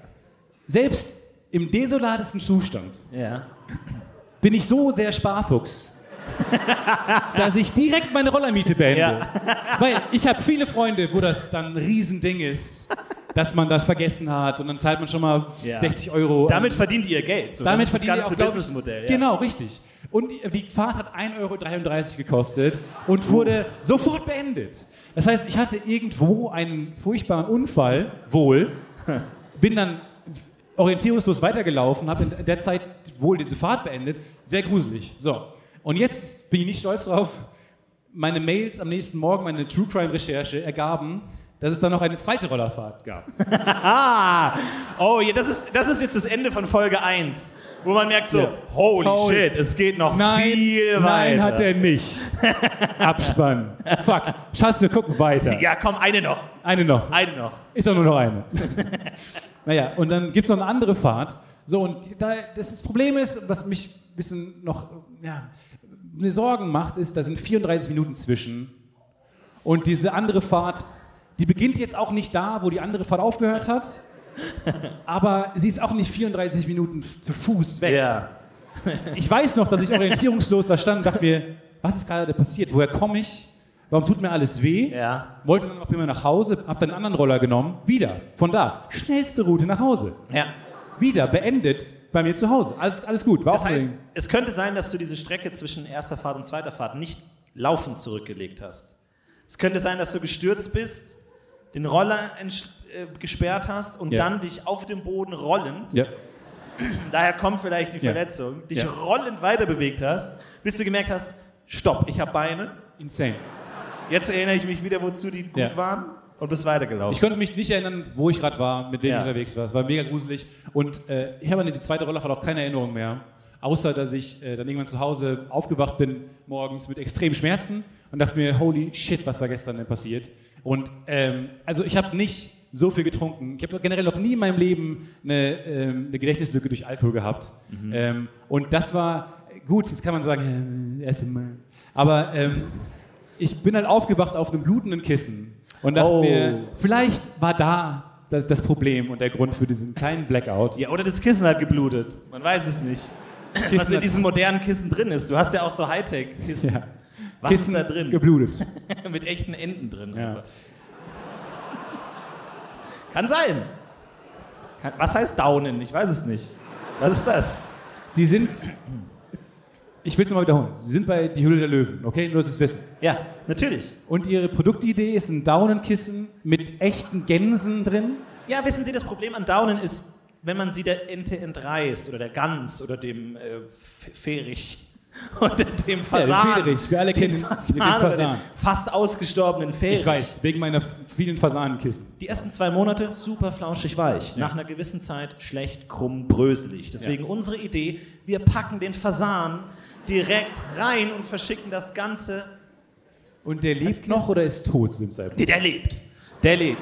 Speaker 1: selbst im desolatesten Zustand
Speaker 2: Ja.
Speaker 1: bin ich so sehr Sparfuchs, dass ich direkt meine Rollermiete beende.
Speaker 2: Ja.
Speaker 1: Weil ich habe viele Freunde, wo das dann ein Riesending ist, dass man das vergessen hat und dann zahlt man schon mal
Speaker 2: Ja.
Speaker 1: 60 Euro.
Speaker 2: Damit verdient ihr Geld. So,
Speaker 1: Damit
Speaker 2: das ist das
Speaker 1: verdienen die
Speaker 2: ganze Businessmodell. Ja.
Speaker 1: Genau, richtig. Und die, Fahrt hat 1,33 Euro gekostet und wurde sofort beendet. Das heißt, ich hatte irgendwo einen furchtbaren Unfall, wohl, bin dann orientierungslos weitergelaufen, habe in der Zeit wohl diese Fahrt beendet. Sehr gruselig. So. Und jetzt bin ich nicht stolz drauf. Meine Mails am nächsten Morgen, meine True Crime Recherche ergaben, dass es dann noch eine zweite Rollerfahrt gab.
Speaker 2: Oh, das, ist, das ist jetzt das Ende von Folge 1, wo man merkt so,
Speaker 1: Ja.
Speaker 2: holy,
Speaker 1: Holy-
Speaker 2: shit, es geht noch
Speaker 1: Nein,
Speaker 2: viel
Speaker 1: nein,
Speaker 2: weiter.
Speaker 1: hat er nicht. Abspann. Fuck. Schatz, wir gucken weiter.
Speaker 2: Ja, komm, eine noch,
Speaker 1: Eine noch.
Speaker 2: eine noch.
Speaker 1: Ist doch nur noch eine. naja, und dann gibt es noch eine andere Fahrt. So, und da, das, das Problem ist, was mich ein bisschen noch ja, mir Sorgen macht, ist, da sind 34 Minuten zwischen. Und diese andere Fahrt, die beginnt jetzt auch nicht da, wo die andere Fahrt aufgehört hat. Aber sie ist auch nicht 34 Minuten zu Fuß weg.
Speaker 2: Ja.
Speaker 1: Ich weiß noch, dass ich orientierungslos da stand und dachte mir, was ist gerade passiert? Woher komme ich? Warum tut mir alles weh?
Speaker 2: Ja.
Speaker 1: Wollte dann noch immer nach Hause, hab dann einen anderen Roller genommen, wieder, von da, schnellste Route nach Hause.
Speaker 2: Ja.
Speaker 1: Wieder, beendet bei mir zu Hause. Alles, alles gut, war
Speaker 2: Das
Speaker 1: auch
Speaker 2: heißt, es könnte sein, dass du diese Strecke zwischen erster Fahrt und zweiter Fahrt nicht laufend zurückgelegt hast. Es könnte sein, dass du gestürzt bist, den Roller äh, gesperrt hast und
Speaker 1: Ja.
Speaker 2: dann dich auf dem Boden rollend
Speaker 1: ja.
Speaker 2: daher kommt vielleicht die. Verletzung, dich rollend weiter bewegt hast, bis du gemerkt hast, stopp, ich habe Beine,
Speaker 1: Insane.
Speaker 2: jetzt erinnere ich mich wieder, wozu die gut waren und bist weitergelaufen.
Speaker 1: Ich konnte mich nicht erinnern, wo ich gerade war, mit wem
Speaker 2: Ja.
Speaker 1: ich unterwegs war. Es war mega gruselig. Und äh, ich habe an diese zweite Rollerfahrt auch keine Erinnerung mehr. Außer, dass ich äh, dann irgendwann zu Hause aufgewacht bin, morgens mit extremen Schmerzen und dachte mir, holy shit, was war gestern denn passiert? Und ähm, also ich habe nicht so viel getrunken. Ich habe generell noch nie in meinem Leben eine, ähm, eine Gedächtnislücke durch Alkohol gehabt. Ähm, und das war gut, jetzt kann man sagen, äh, erste Mal. Aber ähm, ich bin halt aufgewacht auf einem blutenden Kissen und dachte
Speaker 2: Oh.
Speaker 1: mir, vielleicht war da das, das Problem und der Grund für diesen kleinen Blackout.
Speaker 2: ja, oder das Kissen hat geblutet. Man weiß es nicht. Was in diesen modernen Kissen drin ist. Du hast ja auch so Hightech-Kissen.
Speaker 1: Ja.
Speaker 2: Was
Speaker 1: Kissen
Speaker 2: ist da drin?
Speaker 1: geblutet.
Speaker 2: Mit echten Enden drin.
Speaker 1: Ja.
Speaker 2: Kann sein. Was heißt Downen? Ich weiß es nicht. Was ist das?
Speaker 1: Sie sind, ich will es nochmal wiederholen, Sie sind bei Die Hülle der Löwen, okay? Nur, dass Sie es wissen.
Speaker 2: Ja, natürlich.
Speaker 1: Und Ihre Produktidee ist ein Daunenkissen mit echten Gänsen drin.
Speaker 2: Ja, wissen Sie, das Problem an Downen ist, wenn man sie der Ente entreißt oder der Gans oder dem äh, Ferich oder dem Fasan.
Speaker 1: Federich. Wir alle kennen den
Speaker 2: Fasan, den fast ausgestorbenen Ferich.
Speaker 1: Ich weiß, wegen meiner vielen Fasanenkissen.
Speaker 2: Die ersten zwei Monate super flauschig weich. Nach einer gewissen Zeit schlecht, krumm, bröselig. Deswegen unsere Idee, wir packen den Fasan direkt rein und verschicken das Ganze.
Speaker 1: Und der lebt noch oder ist tot zu dem Zeitpunkt?
Speaker 2: Nee, der lebt. Der lebt.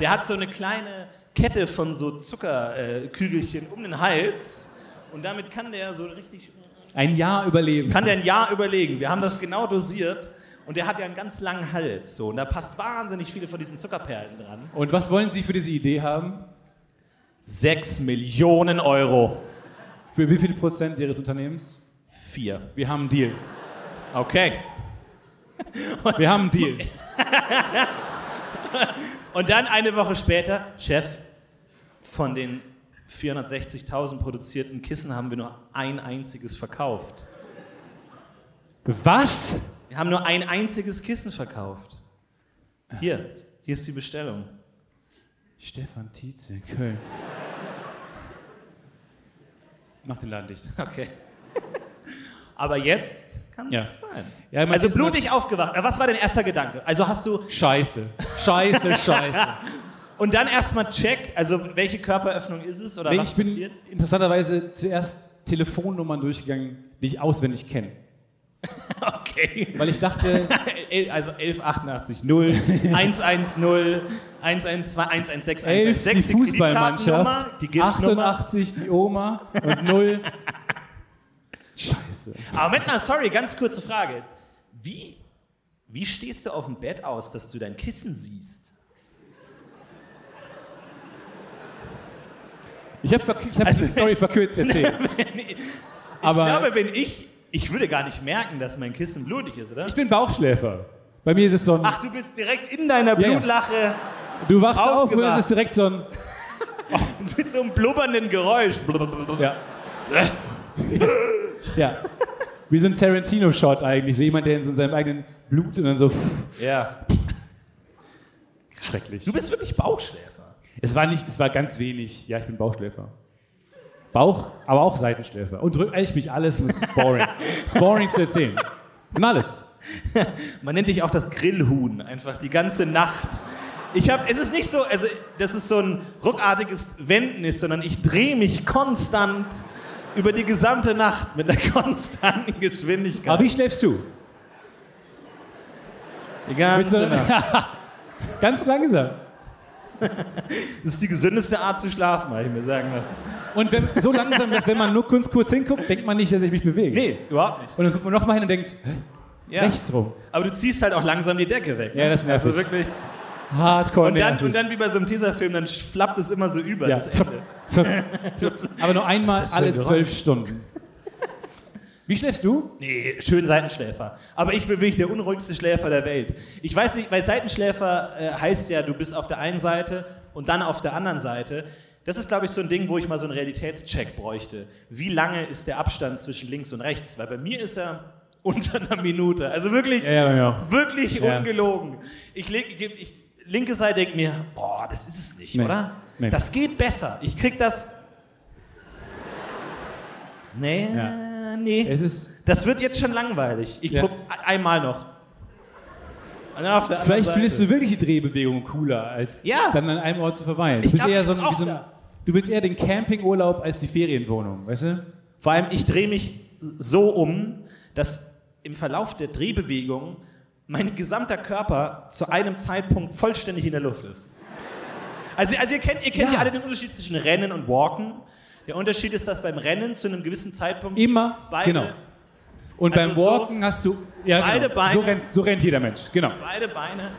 Speaker 2: Der hat so eine kleine Kette von so Zuckerkügelchen um den Hals und damit kann der so richtig,
Speaker 1: Ein Jahr überleben.
Speaker 2: kann der ein Jahr überlegen. Wir haben das genau dosiert und der hat ja einen ganz langen Hals so und da passt wahnsinnig viele von diesen Zuckerperlen dran.
Speaker 1: Und was wollen Sie für diese Idee haben?
Speaker 2: Sechs Millionen Euro.
Speaker 1: Für wie viel Prozent Ihres Unternehmens?
Speaker 2: Vier.
Speaker 1: Wir haben einen Deal.
Speaker 2: Okay.
Speaker 1: Wir haben einen Deal.
Speaker 2: Und dann eine Woche später, Chef, von den 460.000 produzierten Kissen haben wir nur ein einziges verkauft.
Speaker 1: Was?
Speaker 2: Wir haben nur ein einziges Kissen verkauft. Hier, hier ist die Bestellung.
Speaker 1: Stefan Tietze, Köln. Mach den Laden dicht.
Speaker 2: Okay. Aber jetzt kann es
Speaker 1: Ja.
Speaker 2: sein.
Speaker 1: Ja,
Speaker 2: Also blutig aufgewacht. Äh, Was war dein erster Gedanke? Also hast du
Speaker 1: Scheiße. Scheiße, scheiße.
Speaker 2: Und dann erstmal check, also welche Körperöffnung ist es oder
Speaker 1: Nee,
Speaker 2: was
Speaker 1: ich bin
Speaker 2: passiert?
Speaker 1: interessanterweise zuerst Telefonnummern durchgegangen, die ich auswendig kenne.
Speaker 2: Okay.
Speaker 1: Weil ich dachte,
Speaker 2: Also 1188 0 110 112 116
Speaker 1: 11 die
Speaker 2: 116
Speaker 1: Fußballmannschaft,
Speaker 2: die Giftnummer.
Speaker 1: 88 die Oma und 0. Scheiße.
Speaker 2: Aber Moment mal, sorry, ganz kurze Frage. Wie, wie stehst du auf dem Bett aus, dass du dein Kissen siehst?
Speaker 1: Ich habe ich hab
Speaker 2: Also-
Speaker 1: die Story verkürzt erzählt.
Speaker 2: Ich
Speaker 1: Aber
Speaker 2: glaube, wenn ich, ich würde gar nicht merken, dass mein Kissen blutig ist, oder?
Speaker 1: ich bin Bauchschläfer. Bei mir ist es so ein.
Speaker 2: Ach, du bist direkt in deiner
Speaker 1: Ja, ja.
Speaker 2: Blutlache
Speaker 1: du wachst auf und es ist direkt so ein.
Speaker 2: mit so einem blubbernden Geräusch.
Speaker 1: Ja. ja. Wie so ein Tarantino-Shot eigentlich. So jemand, der in so seinem eigenen Blut und dann so.
Speaker 2: Ja.
Speaker 1: Schrecklich.
Speaker 2: Du bist wirklich Bauchschläfer.
Speaker 1: Es war nicht, es war ganz wenig. Ja, ich bin Bauchschläfer. Bauch, aber auch Seitenschläfer. Und drück eigentlich mich alles und es ist boring. es ist boring zu erzählen. Und alles.
Speaker 2: Man nennt dich auch das Grillhuhn, einfach die ganze Nacht. Ich habe, es ist nicht so, also dass es so ein ruckartiges Wenden ist, sondern ich drehe mich konstant über die gesamte Nacht mit einer konstanten Geschwindigkeit.
Speaker 1: Aber wie schläfst du?
Speaker 2: die ganze Nacht.
Speaker 1: ganz langsam.
Speaker 2: Das ist die gesündeste Art zu schlafen, habe ich mir sagen lassen.
Speaker 1: Und wenn, so langsam, dass wenn man nur kurz, kurz hinguckt, denkt man nicht, dass ich mich bewege.
Speaker 2: Nee, überhaupt nicht.
Speaker 1: Und dann guckt man nochmal hin und denkt,
Speaker 2: Ja.
Speaker 1: rechts rum.
Speaker 2: Aber du ziehst halt auch langsam die Decke weg. ne?
Speaker 1: Ja, das ist nervig.
Speaker 2: Also wirklich.
Speaker 1: Hardcore
Speaker 2: Und dann, und dann wie bei so einem Teaserfilm, dann flappt es immer so über
Speaker 1: ja.
Speaker 2: das Ende.
Speaker 1: Aber nur einmal alle zwölf Stunden. Wie schläfst du?
Speaker 2: Nee, schön Seitenschläfer. Aber ich bin wirklich der unruhigste Schläfer der Welt. Ich weiß nicht, weil Seitenschläfer äh, heißt ja, du bist auf der einen Seite und dann auf der anderen Seite. Das ist, glaube ich, so ein Ding, wo ich mal so einen Realitätscheck bräuchte. Wie lange ist der Abstand zwischen links und rechts? Weil bei mir ist er unter einer Minute. Also wirklich,
Speaker 1: Ja, ja, auch.
Speaker 2: wirklich
Speaker 1: Ja.
Speaker 2: ungelogen. Ich, leg, ich, ich, linke Seite denkt mir, boah, das ist es nicht,
Speaker 1: Nee.
Speaker 2: oder?
Speaker 1: Nee.
Speaker 2: Das geht besser. Ich krieg das Nee,
Speaker 1: Ja.
Speaker 2: Nee.
Speaker 1: Es ist,
Speaker 2: Das wird jetzt schon langweilig. Ich
Speaker 1: Ja.
Speaker 2: prob einmal noch.
Speaker 1: Vielleicht findest du wirklich die Drehbewegung cooler, als
Speaker 2: Ja.
Speaker 1: dann an einem Ort zu verweilen. Du
Speaker 2: glaub,
Speaker 1: so, ein, so ein, du willst eher den Campingurlaub als die Ferienwohnung, weißt du?
Speaker 2: Vor allem, ich drehe mich so um, dass im Verlauf der Drehbewegung mein gesamter Körper zu einem Zeitpunkt vollständig in der Luft ist. Also, also ihr kennt, ihr kennt ja.
Speaker 1: Ja.
Speaker 2: alle den Unterschied zwischen Rennen und Walken. Der Unterschied ist, dass beim Rennen zu einem gewissen Zeitpunkt
Speaker 1: Immer,
Speaker 2: beide,
Speaker 1: genau. Und
Speaker 2: Also
Speaker 1: beim
Speaker 2: so-
Speaker 1: Walken hast du, ja,
Speaker 2: Beide
Speaker 1: genau.
Speaker 2: Beine-
Speaker 1: So, rennt, so rennt jeder Mensch, genau.
Speaker 2: beide Beine.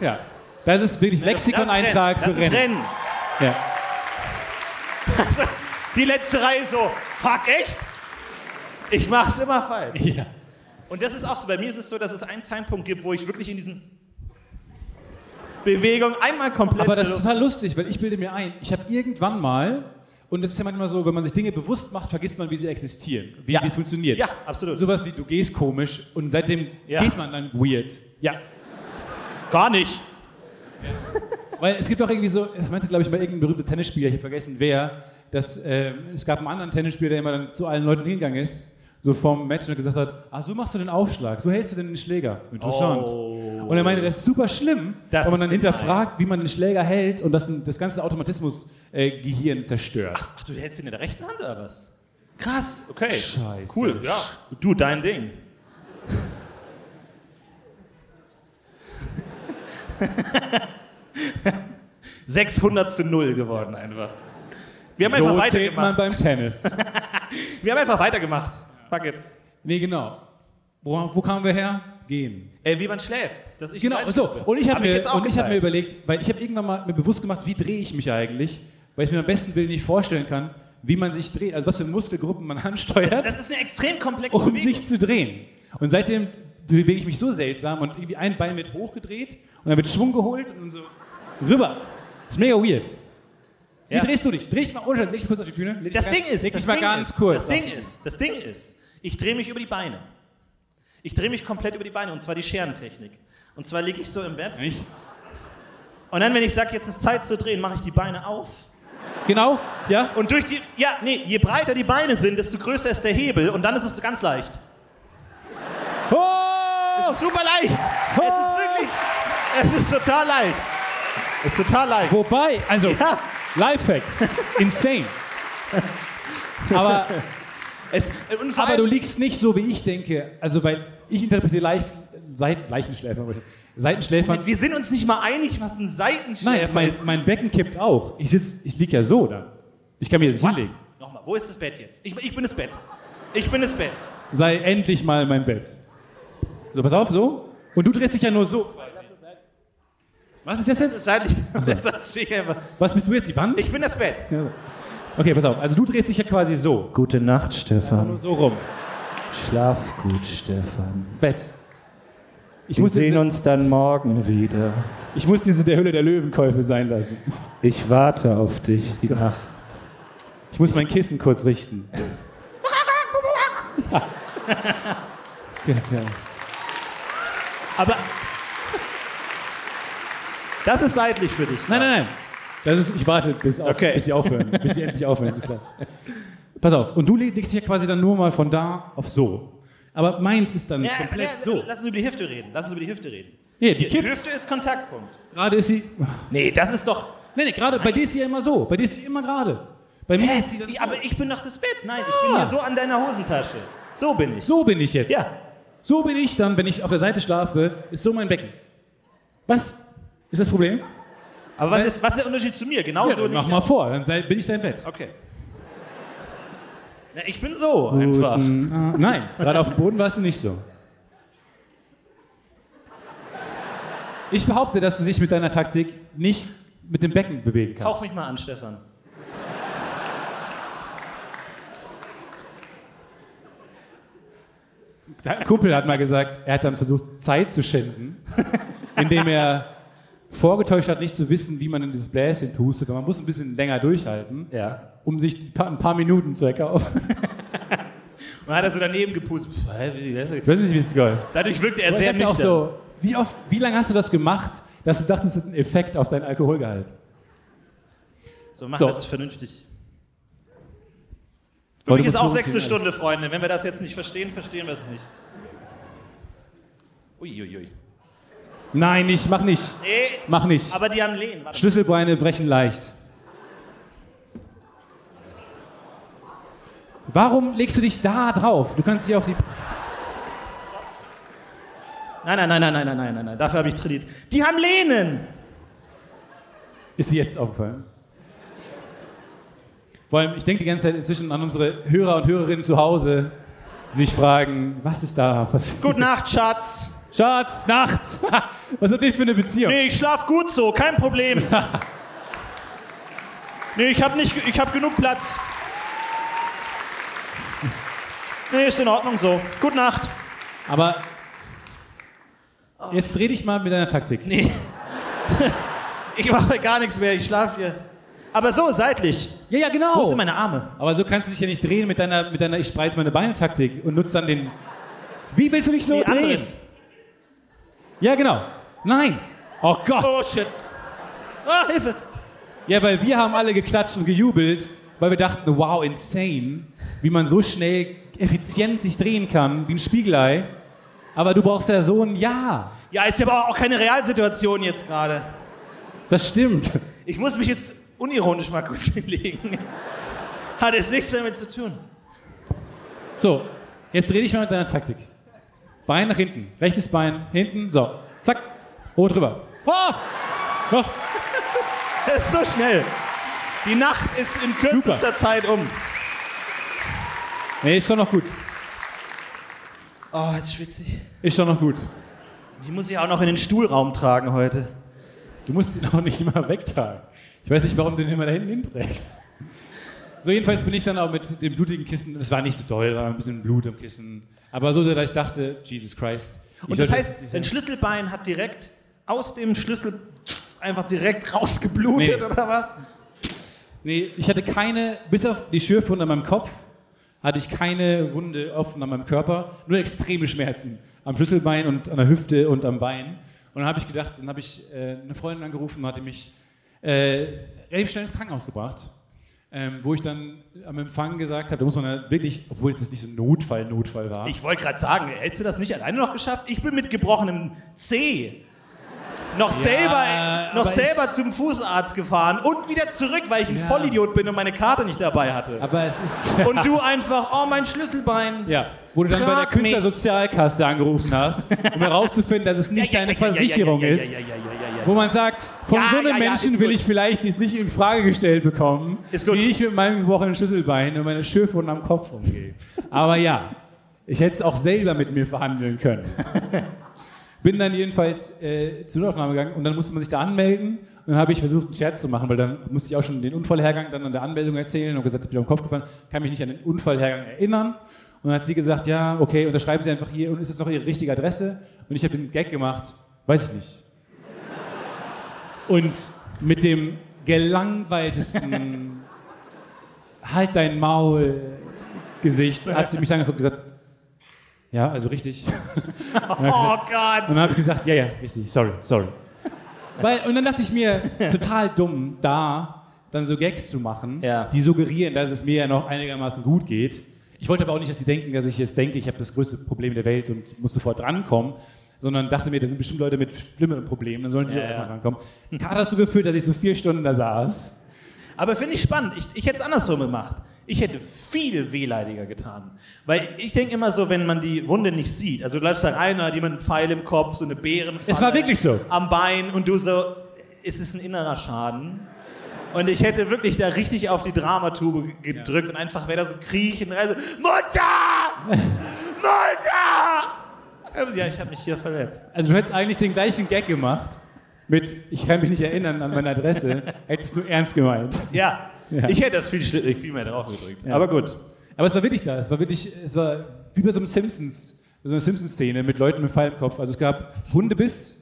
Speaker 1: Ja. Das ist wirklich Lexikon-Eintrag für
Speaker 2: Rennen.
Speaker 1: Rennen.
Speaker 2: Das ist Rennen.
Speaker 1: Ja.
Speaker 2: Also, die letzte Reihe so, fuck echt? Ich mach's immer falsch.
Speaker 1: ja.
Speaker 2: Und das ist auch so, bei mir ist es so, dass es einen Zeitpunkt gibt, wo ich wirklich in diesen Bewegung einmal komplett.
Speaker 1: Aber das ist total lustig, weil ich bilde mir ein, ich habe irgendwann mal, und das ist ja manchmal so, wenn man sich Dinge bewusst macht, vergisst man, wie sie existieren, wie,
Speaker 2: Ja.
Speaker 1: es funktioniert.
Speaker 2: Ja, absolut.
Speaker 1: Sowas wie, du gehst komisch und seitdem
Speaker 2: Ja.
Speaker 1: geht man dann weird. Ja.
Speaker 2: gar nicht.
Speaker 1: Weil es gibt doch irgendwie so, es meinte, glaube ich, mal irgendein berühmter Tennisspieler, ich habe vergessen wer, dass äh, es gab einen anderen Tennisspieler, der immer dann zu allen Leuten hingegangen ist, so vorm Match und gesagt hat, ah, so machst du den Aufschlag, so hältst du den Schläger. Interessant.
Speaker 2: Oh.
Speaker 1: Und er meinte, das ist super schlimm,
Speaker 2: Das
Speaker 1: wenn man dann
Speaker 2: gemein.
Speaker 1: hinterfragt, wie man den Schläger hält und das, das ganze Automatismus-Gehirn zerstört.
Speaker 2: Ach, ach, du hältst ihn in der rechten Hand oder was? Krass, okay.
Speaker 1: Scheiße.
Speaker 2: Cool, ja. Du, dein Ding. ...600 zu 0 geworden einfach. Wir haben
Speaker 1: so
Speaker 2: einfach
Speaker 1: zählt man
Speaker 2: weitergemacht.
Speaker 1: beim Tennis.
Speaker 2: Wir haben einfach weitergemacht. Fuck it.
Speaker 1: nee, genau. Wo, wo kamen wir her? Gehen.
Speaker 2: Äh, wie man schläft. Dass ich
Speaker 1: Genau, so. Und ich habe
Speaker 2: Hab
Speaker 1: mir, und ich hab mir überlegt, weil ich habe irgendwann mal mir bewusst gemacht, wie drehe ich mich eigentlich, weil ich mir am besten Willen nicht vorstellen kann, wie man sich dreht, also was für Muskelgruppen man ansteuert,
Speaker 2: Das ist eine extrem komplexe
Speaker 1: um
Speaker 2: Bewegung.
Speaker 1: sich zu drehen. Und seitdem bewege ich mich so seltsam und irgendwie ein Bein wird hochgedreht und dann wird Schwung geholt und so rüber. Das ist mega weird. Wie
Speaker 2: Ja.
Speaker 1: drehst du dich? Dreh dich mal unter, leg dich kurz auf die Bühne.
Speaker 2: Das Ding ist,
Speaker 1: leg
Speaker 2: das
Speaker 1: mal
Speaker 2: Ding
Speaker 1: ganz
Speaker 2: ist,
Speaker 1: kurz.
Speaker 2: das Ding ist, das Ding ist, ich drehe mich über die Beine. Ich drehe mich komplett über die Beine und zwar die Scherentechnik. Und zwar liege ich so im Bett
Speaker 1: Nicht?
Speaker 2: und dann, wenn ich sage, jetzt ist Zeit zu drehen, mache ich die Beine auf.
Speaker 1: Genau, ja?
Speaker 2: Und durch die, ja, nee, je breiter die Beine sind, desto größer ist der Hebel und dann ist es ganz leicht.
Speaker 1: Oh!
Speaker 2: Es ist super leicht. Es ist wirklich, es ist total leicht. Es ist total leicht.
Speaker 1: Wobei, also,
Speaker 2: Ja,
Speaker 1: Lifehack, insane. Aber,
Speaker 2: es,
Speaker 1: aber du liegst nicht so, wie ich denke. Also, weil ich interpretiere Leif, Seit, Leichenschläfer. Seitenschläfern.
Speaker 2: wir sind uns nicht mal einig, was ein
Speaker 1: Nein,
Speaker 2: Seitenschläfer
Speaker 1: mein,
Speaker 2: ist.
Speaker 1: mein Becken kippt auch. Ich sitz, ich lieg ja so dann. Ich kann mir jetzt
Speaker 2: What?
Speaker 1: hinlegen.
Speaker 2: Nochmal, wo ist das Bett jetzt? Ich, ich bin das Bett. Ich bin das Bett.
Speaker 1: Sei endlich mal mein Bett. So, pass auf, so. Und du drehst dich ja nur so. Was ist das jetzt?
Speaker 2: seitlich.
Speaker 1: Was bist du jetzt, die Wand?
Speaker 2: Ich bin das Bett.
Speaker 1: Ja. Okay, pass auf. Also du drehst dich ja quasi so.
Speaker 3: Gute Nacht,
Speaker 1: Nur
Speaker 3: Stefan.
Speaker 1: so rum.
Speaker 3: Schlaf gut, Stefan.
Speaker 1: Bett. Ich
Speaker 3: Wir
Speaker 1: muss,
Speaker 3: sehen uns dann morgen wieder.
Speaker 1: ich muss diese der Hülle der Löwenkäufe sein lassen.
Speaker 3: Ich warte auf dich die
Speaker 1: Gott.
Speaker 3: Nacht.
Speaker 1: Ich muss mein Kissen kurz richten. Ja, ja.
Speaker 2: Aber. Das ist seitlich für dich.
Speaker 1: Nein, nein, nein. Das ist, ich warte, bis, auf,
Speaker 2: Okay.
Speaker 1: bis sie aufhören. Bis sie endlich aufhören zu klappen. Pass auf. Und du leg- legst dich ja quasi dann nur mal von da auf so. Aber meins ist dann
Speaker 2: Ja,
Speaker 1: komplett
Speaker 2: ja,
Speaker 1: so.
Speaker 2: Lass uns über die Hüfte reden. Lass uns über die Hüfte reden.
Speaker 1: Nee, die
Speaker 2: Die. Hüfte ist Kontaktpunkt.
Speaker 1: Gerade ist sie.
Speaker 2: Nee, das ist doch.
Speaker 1: Nee, nee, gerade bei dir ist sie ja immer so. Bei dir ist sie immer gerade. Bei mir ist sie dann
Speaker 2: Ja, aber ich bin doch das Bett. Nein, ich bin hier so an deiner Hosentasche. So bin ich.
Speaker 1: So bin ich jetzt.
Speaker 2: Ja.
Speaker 1: So bin ich dann, wenn ich auf der Seite schlafe, ist so mein Becken. Was? Ist das Problem?
Speaker 2: Aber was ist, was ist der Unterschied zu mir? Genau
Speaker 1: Ja, mach mal vor, dann sei, bin ich dein Bett.
Speaker 2: Okay. Na, ich bin so einfach.
Speaker 1: Guten, äh, nein, gerade auf dem Boden warst du nicht so. Ich behaupte, dass du dich mit deiner Taktik nicht mit dem Becken bewegen
Speaker 2: Hauch
Speaker 1: kannst.
Speaker 2: mich mal an, Stefan.
Speaker 1: Der Kumpel hat mal gesagt, er hat dann versucht, Zeit zu schinden, indem er vorgetäuscht hat, nicht zu wissen, wie man in dieses Bläschen pustet. Und man muss ein bisschen länger durchhalten,
Speaker 2: Ja.
Speaker 1: um sich paar, ein paar Minuten zu erkaufen.
Speaker 2: Und hat er so daneben gepustet.
Speaker 1: Ich weiß nicht, wie es geil.
Speaker 2: Dadurch wirkte er
Speaker 1: Aber
Speaker 2: sehr nüchtern.
Speaker 1: auch so, wie, oft, wie lange hast du das gemacht, dass du dachtest, das hat einen Effekt auf dein Alkoholgehalt?
Speaker 2: So, mach
Speaker 1: So.
Speaker 2: das vernünftig. Für mich ist auch sechste Stunde, Freunde. Wenn wir das jetzt nicht verstehen, verstehen wir es nicht. Uiuiui.
Speaker 1: Nein, nicht, mach nicht.
Speaker 2: Nee.
Speaker 1: Mach nicht.
Speaker 2: Aber die haben Lehnen. Warte.
Speaker 1: Schlüsselbeine brechen leicht. Warum legst du dich da drauf? Du kannst dich auf die.
Speaker 2: Nein, nein, nein, nein, nein, nein, nein, nein. Dafür habe ich trainiert. Die haben Lehnen.
Speaker 1: Ist sie jetzt aufgefallen? Vor allem, ich denke die ganze Zeit inzwischen an unsere Hörer und Hörerinnen zu Hause, die sich fragen, was ist da passiert?
Speaker 2: Gute Nacht, Schatz.
Speaker 1: Schatz, Nacht! Was hat ihr für eine Beziehung?
Speaker 2: Nee, ich schlaf gut so, kein Problem. Nee, ich habe nicht, ich habe genug Platz. Nee, ist in Ordnung so. Gute Nacht.
Speaker 1: Aber jetzt dreh dich mal mit deiner Taktik.
Speaker 2: Nee. Ich mache gar nichts mehr, ich schlafe hier. Aber so, seitlich.
Speaker 1: Ja, ja, genau.
Speaker 2: Wo sind meine Arme?
Speaker 1: Aber so kannst du dich ja nicht drehen mit deiner, mit deiner ich spreiz meine Beine-Taktik und nutzt dann den. Wie willst du dich so
Speaker 2: Nee,
Speaker 1: drehen?
Speaker 2: anderes.
Speaker 1: Ja, genau. Nein. Oh Gott.
Speaker 2: Oh, shit. Ah, Hilfe.
Speaker 1: Ja, weil wir haben alle geklatscht und gejubelt, weil wir dachten, wow, insane, wie man so schnell effizient sich drehen kann, wie ein Spiegelei. Aber du brauchst ja so ein Ja.
Speaker 2: Ja, ist ja aber auch keine Realsituation jetzt gerade.
Speaker 1: Das stimmt.
Speaker 2: Ich muss mich jetzt unironisch mal kurz hinlegen. Hat jetzt nichts damit zu tun.
Speaker 1: So, jetzt dreh dich mal mit deiner Taktik. Bein nach hinten. Rechtes Bein hinten. So, zack. Hoch drüber. Oh! Noch.
Speaker 2: Das ist so schnell. Die Nacht ist in kürzester Zeit um.
Speaker 1: Nee, ist schon noch gut.
Speaker 2: Oh, jetzt schwitze ich.
Speaker 1: Ist schon noch gut.
Speaker 2: Die muss ich auch noch in den Stuhlraum tragen heute.
Speaker 1: Du musst ihn auch nicht immer wegtragen. Ich weiß nicht, warum du den immer da hinten hinträgst. So, jedenfalls bin ich dann auch mit dem blutigen Kissen, es war nicht so doll, war ein bisschen Blut im Kissen. Aber so, dass ich dachte, Jesus Christ.
Speaker 2: Und das heißt, dein. Schlüsselbein hat direkt aus dem Schlüssel einfach direkt rausgeblutet
Speaker 1: Nee.
Speaker 2: oder was?
Speaker 1: Nee, ich hatte keine, bis auf die Schürfwunde an meinem Kopf, hatte ich keine Wunde offen an meinem Körper, nur extreme Schmerzen am Schlüsselbein und an der Hüfte und am Bein. Und dann habe ich gedacht, dann habe ich äh, eine Freundin angerufen und hatte mich äh, relativ schnell ins Krankenhaus gebracht. Ähm, wo ich dann am Empfang gesagt habe, da muss man ja wirklich, obwohl es jetzt nicht so ein Notfall, Notfall war.
Speaker 2: Ich wollte gerade sagen, hättest du das nicht alleine noch geschafft? Ich bin mit gebrochenem C noch selber, noch selber zum Fußarzt gefahren und wieder zurück, weil ich ein
Speaker 1: Ja.
Speaker 2: Vollidiot bin und meine Karte nicht dabei hatte.
Speaker 1: aber es ist.
Speaker 2: Und du einfach, oh, mein Schlüsselbein.
Speaker 1: Ja, wo du dann bei der. Künstlersozialkasse angerufen hast, um herauszufinden, dass es nicht deine Versicherung
Speaker 2: ja, ja,
Speaker 1: ist.
Speaker 2: Ja, ja, ja, ja, ja,
Speaker 1: Wo man sagt, von
Speaker 2: Ja,
Speaker 1: so einem
Speaker 2: ja, ja,
Speaker 1: Menschen will ich vielleicht jetzt nicht in Frage gestellt bekommen, wie ich mit meinem gebrochenen Schlüsselbein und meiner Schürfwunde am Kopf umgehe. Aber ja, ich hätte es auch selber mit mir verhandeln können. Bin dann jedenfalls äh, zur Notaufnahme gegangen und dann musste man sich da anmelden. Und dann habe ich versucht, einen Scherz zu machen, weil dann musste ich auch schon den Unfallhergang dann an der Anmeldung erzählen und gesagt, ich bin am Kopf gefallen, kann mich nicht an den Unfallhergang erinnern. Und dann hat sie gesagt, ja, okay, unterschreiben Sie einfach hier und ist das noch Ihre richtige Adresse? Und ich habe den Gag gemacht, weiß ich nicht. Und mit dem gelangweiltesten Halt dein Maul Gesicht hat sie mich angeguckt und gesagt, ja, also richtig.
Speaker 2: Oh
Speaker 1: gesagt-
Speaker 2: Gott.
Speaker 1: und dann habe ich gesagt, ja, ja, richtig, sorry, sorry. Weil, und dann dachte ich mir, total dumm, da dann so Gags zu machen,
Speaker 2: Ja.
Speaker 1: die suggerieren, dass es mir ja noch einigermaßen gut geht. Ich wollte aber auch nicht, dass sie denken, dass ich jetzt denke, ich habe das größte Problem der Welt und muss sofort drankommen, sondern dachte mir, da sind bestimmt Leute mit schlimmeren Problemen, dann sollen die
Speaker 2: Ja,
Speaker 1: auch
Speaker 2: ja.
Speaker 1: erstmal rankommen. Hat dazu geführt, dass ich so vier Stunden da saß.
Speaker 2: Aber finde ich spannend. Ich, ich hätte es andersrum gemacht. Ich hätte viel wehleidiger getan. Weil ich denke immer so, wenn man die Wunde nicht sieht, also du läufst da rein, da hat jemand einen Pfeil im Kopf, so eine Bärenfalle
Speaker 1: Es war wirklich so.
Speaker 2: am Bein und du so, ist es ein innerer Schaden? Und ich hätte wirklich da richtig auf die Dramatube gedrückt und einfach wäre da so kriechen, Mutter! Mutter! Ja, ich habe mich hier verletzt.
Speaker 1: Also du hättest eigentlich den gleichen Gag gemacht mit, ich kann mich nicht erinnern an meine Adresse, hättest du ernst gemeint.
Speaker 2: Ja,
Speaker 1: Ja.
Speaker 2: ich hätte das viel, schli- viel mehr drauf gedrückt.
Speaker 1: Ja.
Speaker 2: Aber gut.
Speaker 1: Aber es war wirklich da. Es war wirklich, es war wie bei so einem Simpsons, so einer Simpsons-Szene mit Leuten mit Pfeil im Kopf. Also es gab Hundebiss,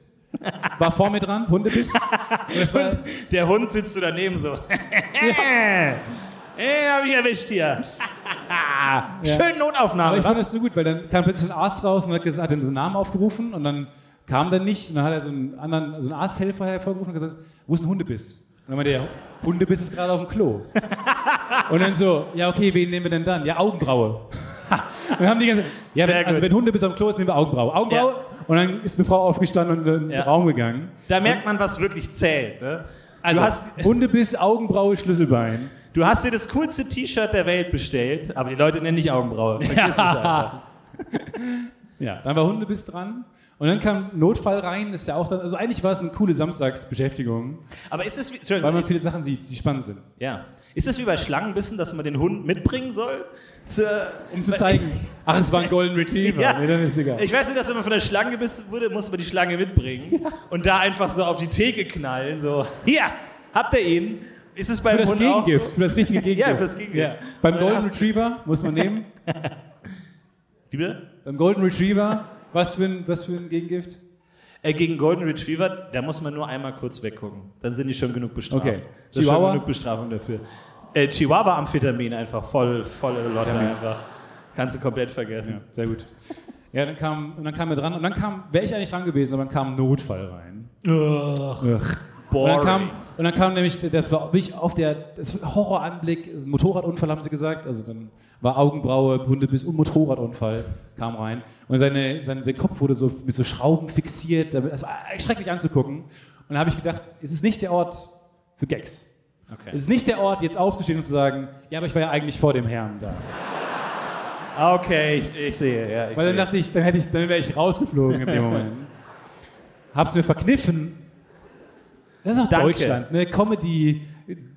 Speaker 1: war vor mir dran, Hundebiss. Und war,
Speaker 2: Und der Hund sitzt so daneben so. Äh, hab ich erwischt hier. Schön Notaufnahme.
Speaker 1: aber ich fand das so gut, weil dann kam plötzlich ein Arzt raus und hat, gesagt, hat den so einen Namen aufgerufen und dann kam der nicht und dann hat er so einen anderen, so einen Arzthelfer hervorgerufen und gesagt, wo ist ein Hundebiss? Und dann meinte er, Hundebiss ist gerade auf dem Klo. Und dann so, ja, okay, wen nehmen wir denn dann? Ja, Augenbraue. Und dann haben die ganze ja, wenn, also wenn Hunde bis am Klo ist, nehmen wir Augenbraue. Augenbraue. Und dann ist eine Frau aufgestanden und in den
Speaker 2: Ja.
Speaker 1: Raum gegangen.
Speaker 2: Da merkt man, was wirklich zählt. Ne?
Speaker 1: Also,
Speaker 2: du, hast,
Speaker 1: Hundebiss, Augenbraue, Schlüsselbein.
Speaker 2: Du hast dir das coolste T-Shirt der Welt bestellt, aber die Leute nennen dich Augenbraue. Vergiss es einfach.
Speaker 1: Ja, dann war Hundebiss dran. Und dann kam Notfall rein, ist ja auch dann, also eigentlich war es eine coole Samstagsbeschäftigung,
Speaker 2: Aber ist es wie,
Speaker 1: weil man viele Sachen sieht, die spannend sind.
Speaker 2: ja. ist es wie bei Schlangenbissen, dass man den Hund mitbringen soll? Zur,
Speaker 1: Um zu zeigen, ach, es war ein Golden Retriever.
Speaker 2: Ja.
Speaker 1: Nee, dann ist egal.
Speaker 2: Ich weiß nicht, dass wenn man von der Schlange gebissen wurde, muss man die Schlange mitbringen und da einfach so auf die Theke knallen. So, hier, habt ihr ihn? Ist es beim
Speaker 1: für das
Speaker 2: Hund
Speaker 1: Gegengift,
Speaker 2: so?
Speaker 1: für das richtige Gegengift.
Speaker 2: Ja, für das Gegengift.
Speaker 1: Ja. Beim
Speaker 2: Und dann
Speaker 1: Golden Retriever muss man nehmen.
Speaker 2: Wie bitte?
Speaker 1: Beim Golden Retriever, was für ein, was für ein Gegengift?
Speaker 2: Äh, gegen Golden Retriever, da muss man nur einmal kurz weggucken. Dann sind die schon genug bestraft.
Speaker 1: Okay.
Speaker 2: Das ist schon
Speaker 1: Chihuahua?
Speaker 2: genug Bestrafung dafür. Äh, Chihuahua-Amphetamin einfach voll, volle Lotte
Speaker 1: Amphetamin.
Speaker 2: einfach. Kannst du komplett vergessen.
Speaker 1: Ja, sehr gut. Ja, dann kam, und dann kam er dran und dann kam, wäre ich eigentlich dran gewesen, aber dann kam ein Notfall rein.
Speaker 2: Ugh,
Speaker 1: Und
Speaker 2: boring.
Speaker 1: dann kam, und dann kam nämlich der, war wirklich auf der das Horroranblick, Motorradunfall haben sie gesagt, also dann war Augenbraue, Hundebiss und Motorradunfall kam rein und seine, sein, sein Kopf wurde so mit so Schrauben fixiert, damit- das war schrecklich anzugucken. Und dann habe ich gedacht, es ist nicht der Ort für Gags.
Speaker 2: okay.
Speaker 1: Es ist nicht der Ort, jetzt aufzustehen und zu sagen, ja, aber ich war ja eigentlich vor dem Herrn da.
Speaker 2: Ah, Okay, ich, ich sehe, ja. Ich
Speaker 1: Weil dann
Speaker 2: sehe.
Speaker 1: dachte ich, dann, hätte ich, dann wäre ich rausgeflogen in dem Moment. Hab's mir verkniffen. Das ist auch
Speaker 2: Danke.
Speaker 1: Deutschland, ne? Comedy,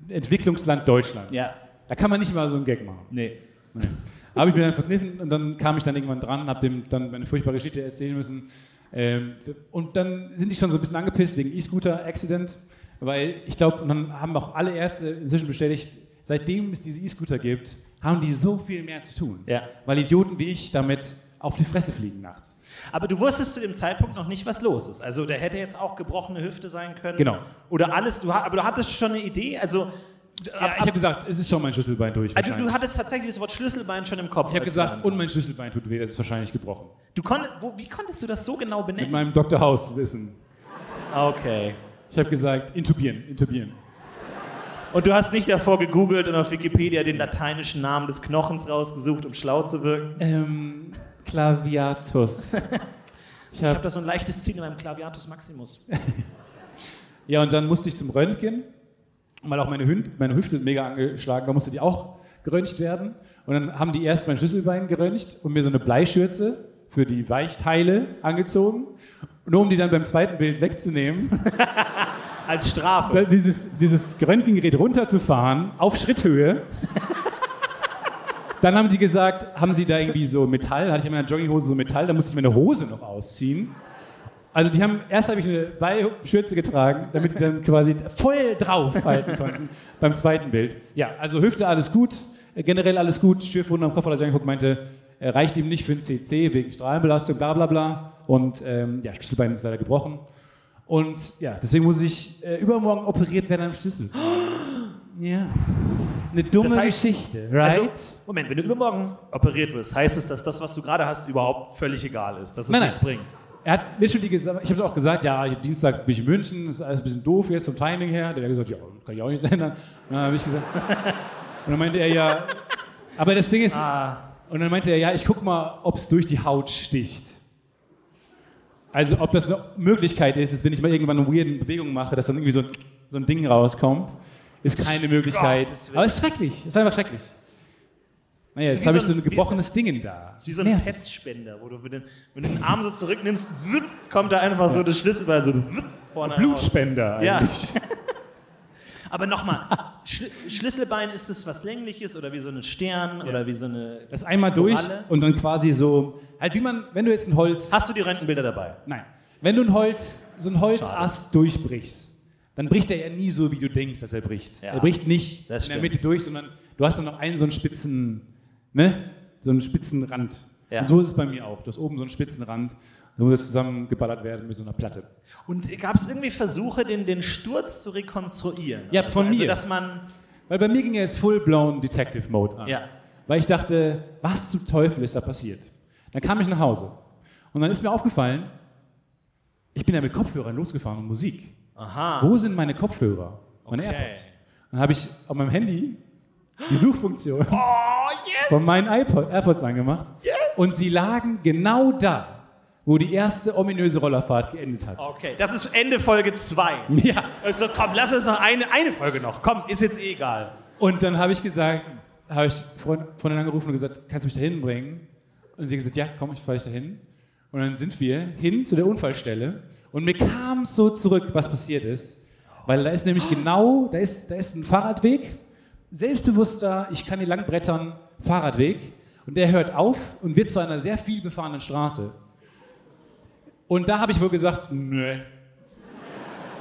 Speaker 1: Entwicklungsland Deutschland.
Speaker 2: Ja,
Speaker 1: Da kann man nicht mal so einen Gag machen.
Speaker 2: nee.
Speaker 1: Nee. Habe ich mir dann verkniffen und dann kam ich dann irgendwann dran, habe dem dann meine furchtbare Geschichte erzählen müssen. Ähm, und dann sind die schon so ein bisschen angepisst wegen E-Scooter-Accident, weil ich glaube, und dann haben auch alle Ärzte inzwischen bestätigt, seitdem es diese E-Scooter gibt, haben die so viel mehr zu tun.
Speaker 2: Ja.
Speaker 1: Weil Idioten wie ich damit auf die Fresse fliegen nachts.
Speaker 2: Aber du wusstest zu dem Zeitpunkt noch nicht, was los ist. Also, der hätte jetzt auch gebrochene Hüfte sein können.
Speaker 1: Genau.
Speaker 2: Oder alles. Du, aber du hattest schon eine Idee. Also,
Speaker 1: Ja, ich habe gesagt, es ist schon mein Schlüsselbein durch.
Speaker 2: also du hattest tatsächlich das Wort Schlüsselbein schon im Kopf.
Speaker 1: ich habe gesagt, und mein Schlüsselbein tut weh, das ist wahrscheinlich gebrochen.
Speaker 2: Du konntest, wo, wie konntest du das so genau
Speaker 1: Mit
Speaker 2: benennen?
Speaker 1: meinem Dr. House-Wissen.
Speaker 2: Okay.
Speaker 1: Ich habe gesagt, intubieren, intubieren.
Speaker 2: Und du hast nicht davor gegoogelt und auf Wikipedia den lateinischen Namen des Knochens rausgesucht, um schlau zu wirken?
Speaker 1: Ähm, Claviatus. Ich
Speaker 2: habe
Speaker 1: hab,
Speaker 2: da so ein leichtes Ziehen in meinem Claviatus Maximus.
Speaker 1: ja, und dann musste ich zum Röntgen, weil auch meine, Hünd, meine Hüfte ist mega angeschlagen war, musste die auch geröntgt werden. Und dann haben die erst mein Schlüsselbein geröntgt und mir so eine Bleischürze für die Weichteile angezogen. Nur um die dann beim zweiten Bild wegzunehmen,
Speaker 2: Als Strafe.
Speaker 1: dieses, dieses Röntgengerät runterzufahren auf Schritthöhe. Dann haben die gesagt, haben sie da irgendwie so Metall, hatte ich in meiner Jogginghose so Metall, da musste ich meine Hose noch ausziehen. Also die haben, erst habe ich eine Bleischürze getragen, damit die dann quasi voll drauf halten konnten beim zweiten Bild. Ja, also Hüfte alles gut, äh, generell alles gut, Schürfwunde am Kopf hat er angeguckt, meinte, er reicht ihm nicht für ein CC wegen Strahlenbelastung, bla bla bla. Und ähm, ja, Schlüsselbein ist leider gebrochen. Und ja, deswegen muss ich äh, übermorgen operiert werden am Schlüssel. Ja. Eine dumme
Speaker 2: Das heißt-
Speaker 1: Geschichte, right?
Speaker 2: Also, Moment, wenn du übermorgen operiert wirst, heißt es, dass das, was du gerade hast, überhaupt völlig egal ist, dass es
Speaker 1: Nein, nein.
Speaker 2: nichts bringt.
Speaker 1: er hat literally gesagt, ich habe auch gesagt, ja, Dienstag bin ich in München, das ist alles ein bisschen doof jetzt vom Timing her. Der hat gesagt, ja, kann ich auch nicht ändern. Und dann habe ich gesagt, und dann meinte er ja, aber das Ding ist,
Speaker 2: Ah,
Speaker 1: und dann meinte er, ja, ich guck mal, ob es durch die Haut sticht. Also ob das eine Möglichkeit ist, ist, wenn ich mal irgendwann eine weirde Bewegung mache, dass dann irgendwie so, so ein Ding rauskommt, ist keine Möglichkeit.
Speaker 2: Willen.
Speaker 1: Aber es ist schrecklich, es ist einfach schrecklich. Naja, jetzt
Speaker 2: wie
Speaker 1: habe
Speaker 2: so
Speaker 1: ich so
Speaker 2: ein-
Speaker 1: gebrochenes Ding in da.
Speaker 2: das ist wie so ein
Speaker 1: Nervig.
Speaker 2: Petzspender, wo du, wenn du, wenn du den Arm so zurücknimmst, kommt da einfach so das Schlüsselbein so vorne raus.
Speaker 1: Blutspender
Speaker 2: Ja.
Speaker 1: eigentlich.
Speaker 2: Aber nochmal, Schl Schlüsselbein, ist es was längliches oder wie so ein Stern oder wie so eine.
Speaker 1: Das einmal durch
Speaker 2: Koralle?
Speaker 1: und dann quasi so, halt wie man, wenn du jetzt ein Holz,
Speaker 2: Hast du die Röntgenbilder dabei?
Speaker 1: nein, wenn du ein Holz, so ein Holzast durchbrichst, dann bricht er ja nie so, wie du denkst, dass er bricht.
Speaker 2: Ja.
Speaker 1: Er bricht nicht
Speaker 2: Das
Speaker 1: in der. Mitte durch, sondern du hast dann noch einen so einen spitzen, ne, so einen spitzen Rand.
Speaker 2: Ja.
Speaker 1: Und so ist es bei mir auch. Du hast oben so einen spitzen Rand, da muss das zusammengeballert werden mit so einer Platte.
Speaker 2: Und gab es irgendwie Versuche, den, den Sturz zu rekonstruieren?
Speaker 1: Ja,
Speaker 2: also,
Speaker 1: von
Speaker 2: Also,
Speaker 1: mir.
Speaker 2: dass man.
Speaker 1: Weil bei mir ging ja jetzt Full-Blown Detective Mode an.
Speaker 2: Ja.
Speaker 1: Weil ich dachte, was zum Teufel ist da passiert? Dann kam ich nach Hause. Und dann ist mir aufgefallen, ich bin ja mit Kopfhörern losgefahren und Musik.
Speaker 2: Aha.
Speaker 1: Wo sind meine Kopfhörer? Meine
Speaker 2: Okay.
Speaker 1: AirPods. Dann habe ich auf meinem Handy die Suchfunktion,
Speaker 2: Oh, yes!
Speaker 1: von meinen iPod, AirPods angemacht.
Speaker 2: Yes!
Speaker 1: Und sie lagen genau da, wo die erste ominöse Rollerfahrt geendet hat.
Speaker 2: Okay, das ist Ende Folge 2.
Speaker 1: Ja.
Speaker 2: Also komm, lass uns noch eine, eine Folge noch. Komm, ist jetzt eh egal.
Speaker 1: Und dann habe ich gesagt, habe ich Freund, Freundin angerufen und gesagt, kannst du mich da hinbringen? Und sie hat gesagt, ja, komm, ich fahre dich da hin. Und dann sind wir hin zu der Unfallstelle und mir kam so zurück, was passiert ist. Weil da ist nämlich genau, da ist, da ist ein Fahrradweg, selbstbewusster, ich kann hier lang brettern, Fahrradweg. Und der hört auf und wird zu einer sehr viel befahrenen Straße. Und da habe ich wohl gesagt, nö.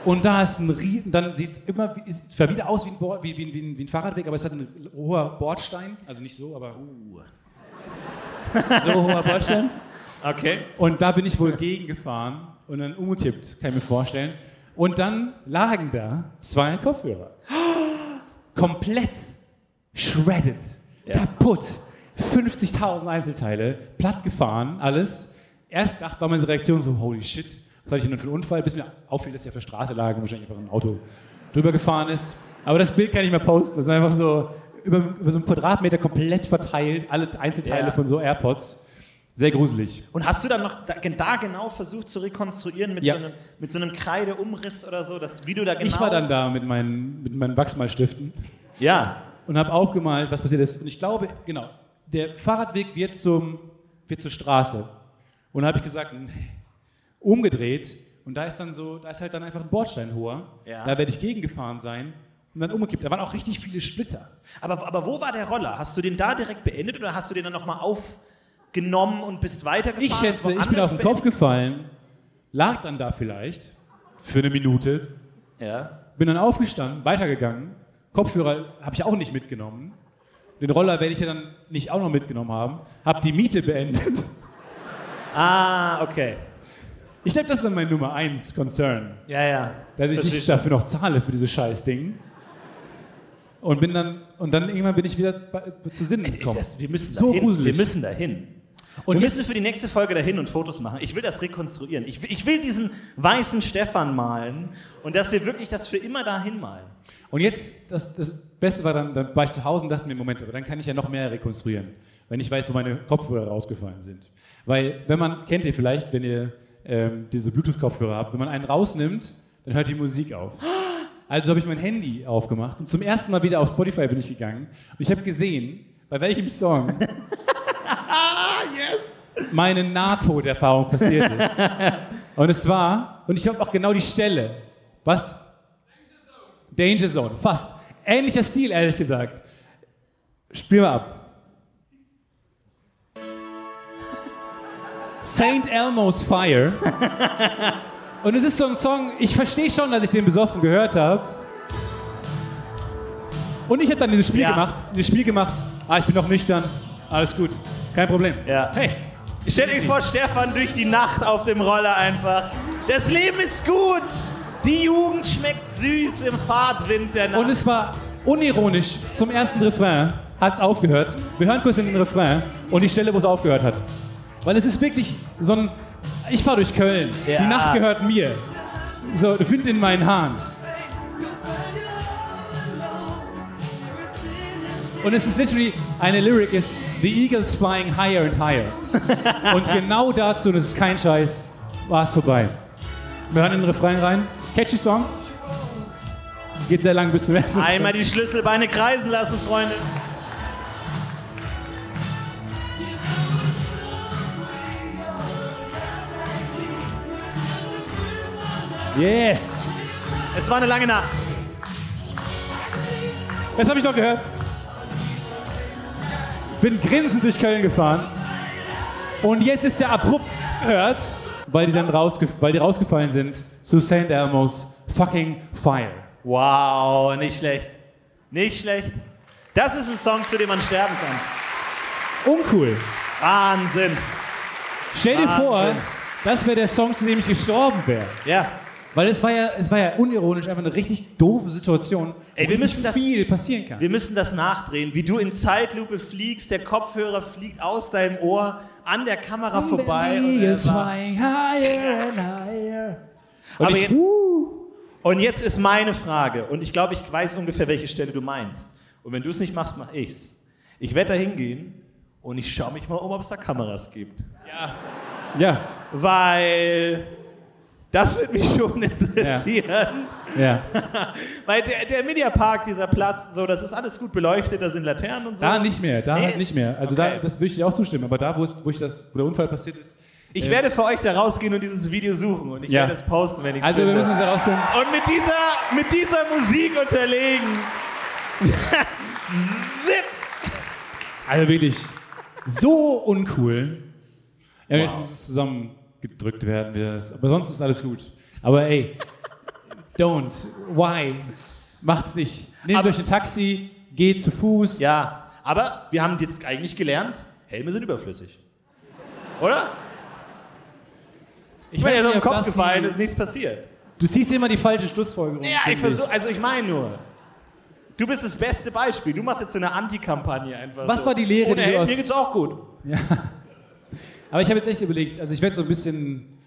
Speaker 1: Und da ist ein Riesen, dann sieht es immer es zwar wieder aus wie ein, Bord, wie, wie, wie, wie ein Fahrradweg, aber es hat ein hoher Bordstein, also nicht so, aber so hoher Bordstein.
Speaker 2: Okay.
Speaker 1: Und da bin ich wohl gegengefahren und dann umgekippt, kann ich mir vorstellen. Und dann lagen da zwei Kopfhörer. Komplett shredded, kaputt. 50.000 Einzelteile, platt gefahren, alles. Erst dachte, war meine Reaktion so, holy shit, was hatte ich denn für einen Unfall? Bis mir auffiel, dass sie auf der Straße lagen und wahrscheinlich einfach ein Auto drüber gefahren ist. Aber das Bild kann ich mal posten. Das ist einfach so über, über so einen Quadratmeter komplett verteilt, alle Einzelteile
Speaker 2: Ja.
Speaker 1: von so AirPods. Sehr gruselig.
Speaker 2: Und hast du dann noch da, da genau versucht zu rekonstruieren mit,
Speaker 1: Ja.
Speaker 2: so, einem, mit so einem Kreideumriss oder so, das, wie du da genau...
Speaker 1: Ich war dann da mit meinen, mit meinen Wachsmalstiften
Speaker 2: Ja.
Speaker 1: und habe aufgemalt, was passiert ist. Und ich glaube, genau, der Fahrradweg wird, zum, wird zur Straße. Und da habe ich gesagt, umgedreht. Und da ist dann so, da ist halt dann einfach ein Bordstein hoher.
Speaker 2: Ja.
Speaker 1: Da werde ich gegengefahren sein und dann umgekippt. Da waren auch richtig viele Splitter.
Speaker 2: Aber, aber wo war der Roller? Hast du den da direkt beendet oder hast du den dann nochmal aufgenommen und bist weitergefahren?
Speaker 1: Ich schätze, ich bin auf den Kopf gefallen, lag dann da vielleicht für eine Minute,
Speaker 2: Ja.
Speaker 1: bin dann aufgestanden, weitergegangen. Kopfhörer habe ich auch nicht mitgenommen. Den Roller werde ich ja dann nicht auch noch mitgenommen haben. Habe die Miete beendet.
Speaker 2: Ah, okay.
Speaker 1: Ich glaube, das war mein Nummer 1 Concern.
Speaker 2: Ja, ja.
Speaker 1: Dass ich
Speaker 2: Versteh
Speaker 1: nicht dafür noch zahle für dieses scheiß Ding. Und bin dann, und dann irgendwann bin ich wieder zu Sinnen gekommen.
Speaker 2: Das, wir müssen
Speaker 1: So
Speaker 2: dahin.
Speaker 1: gruselig.
Speaker 2: Wir müssen dahin.
Speaker 1: Und
Speaker 2: wir müssen für die nächste Folge dahin und Fotos machen. Ich will das rekonstruieren. Ich will, ich will diesen weißen Stefan malen und dass wir wirklich das für immer dahin malen.
Speaker 1: Und jetzt, das, das Beste war dann, dann war ich zu Hause und dachte mir, Moment, aber dann kann ich ja noch mehr rekonstruieren, wenn ich weiß, wo meine Kopfhörer rausgefallen sind. Weil, wenn man, kennt ihr vielleicht, wenn ihr ähm, diese Bluetooth-Kopfhörer habt, wenn man einen rausnimmt, dann hört die Musik auf. Also habe ich mein Handy aufgemacht und zum ersten Mal wieder auf Spotify bin ich gegangen und ich habe gesehen, bei welchem Song meine Nahtoderfahrung passiert ist. Und es war, und ich habe auch genau die Stelle. Was? Danger Zone, fast. Ähnlicher Stil, ehrlich gesagt. Spiel mal ab. St. Elmo's Fire. Und es ist so ein Song, ich verstehe schon, dass ich den besoffen gehört habe. Und ich habe dann dieses Spiel
Speaker 2: Ja.
Speaker 1: gemacht. Dieses Spiel gemacht. Ah, ich bin noch nüchtern. Alles gut. Kein Problem.
Speaker 2: Ja.
Speaker 1: Hey,
Speaker 2: Stell dir vor, Stefan durch die Nacht auf dem Roller einfach. Das Leben ist gut. Die Jugend schmeckt süß im Fahrtwind der Nacht.
Speaker 1: Und es war unironisch, zum ersten Refrain hat es aufgehört. Wir hören kurz in den Refrain und die Stelle, wo es aufgehört hat. Weil es ist wirklich so ein, ich fahre durch Köln,
Speaker 2: Ja.
Speaker 1: die Nacht gehört mir. So, Wind in meinen Haaren. Und es ist literally, eine Lyric ist, the eagles flying higher and higher. und genau dazu, und es ist kein Scheiß, war es vorbei. Wir hören in den Refrain rein. Catchy Song. Geht sehr lang bis zum ersten.
Speaker 2: Einmal die Schlüsselbeine kreisen lassen, Freunde.
Speaker 1: Yes!
Speaker 2: Es war eine lange Nacht.
Speaker 1: Das habe ich noch gehört. Bin grinsend durch Köln gefahren. Und jetzt ist der abrupt gehört, weil die dann rausge weil die rausgefallen sind zu St. Elmo's fucking Fire.
Speaker 2: Wow, nicht schlecht. Nicht schlecht. Das ist ein Song, zu dem man sterben kann.
Speaker 1: Uncool.
Speaker 2: Wahnsinn.
Speaker 1: Stell dir vor, das wäre der Song, zu dem ich gestorben wäre.
Speaker 2: Ja.
Speaker 1: Weil es war ja, es war ja unironisch einfach eine richtig doofe Situation,
Speaker 2: Ey, wir müssen das-
Speaker 1: viel passieren kann.
Speaker 2: Wir müssen das nachdrehen, wie du in Zeitlupe fliegst, der Kopfhörer fliegt aus deinem Ohr an der Kamera vorbei. Und, er
Speaker 1: higher and higher. Und
Speaker 2: Aber
Speaker 1: ich,
Speaker 2: jetzt- und jetzt ist meine Frage, und ich glaube, ich weiß ungefähr, welche Stelle du meinst. Und wenn du es nicht machst, mach ich's. Ich werde da hingehen und ich schaue mich mal um, ob es da Kameras gibt.
Speaker 1: Ja,
Speaker 2: Weil das wird mich schon interessieren.
Speaker 1: ja.
Speaker 2: Weil der, der Mediapark, dieser Platz, so, das ist alles gut beleuchtet, da sind Laternen und so.
Speaker 1: Da nicht mehr, da
Speaker 2: Nee?
Speaker 1: halt nicht mehr. Also
Speaker 2: Okay.
Speaker 1: da, das würde ich dir auch zustimmen. Aber da, wo, es, wo, ich das, wo der Unfall passiert ist.
Speaker 2: Ich
Speaker 1: äh,
Speaker 2: werde für euch da rausgehen und dieses Video suchen und ich
Speaker 1: Ja.
Speaker 2: werde es posten, wenn ich es
Speaker 1: Also wir
Speaker 2: finde.
Speaker 1: müssen uns herausfinden.
Speaker 2: Und mit dieser, mit dieser Musik unterlegen. Zip!
Speaker 1: Also wirklich so uncool. Ja, jetzt muss es zusammengedrückt werden. wie das- Aber sonst ist alles gut. Aber ey, don't. Why? Macht's nicht. Nehmt euch ein Taxi, geht zu Fuß.
Speaker 2: Ja, aber wir haben jetzt eigentlich gelernt, Helme sind überflüssig. Oder? Ich meine, ja so
Speaker 1: nicht,
Speaker 2: im Kopf gefallen, ist nichts passiert.
Speaker 1: Du ziehst immer die falsche Schlussfolgerung.
Speaker 2: Ja, ich versuche, also ich meine nur. Du bist das beste Beispiel. Du machst jetzt so eine Anti-Kampagne einfach.
Speaker 1: Was
Speaker 2: so.
Speaker 1: war die Lehre,
Speaker 2: Ohne
Speaker 1: die
Speaker 2: Helm, Mir geht's auch gut.
Speaker 1: Aber ich habe jetzt echt überlegt, also ich werde so ein bisschen,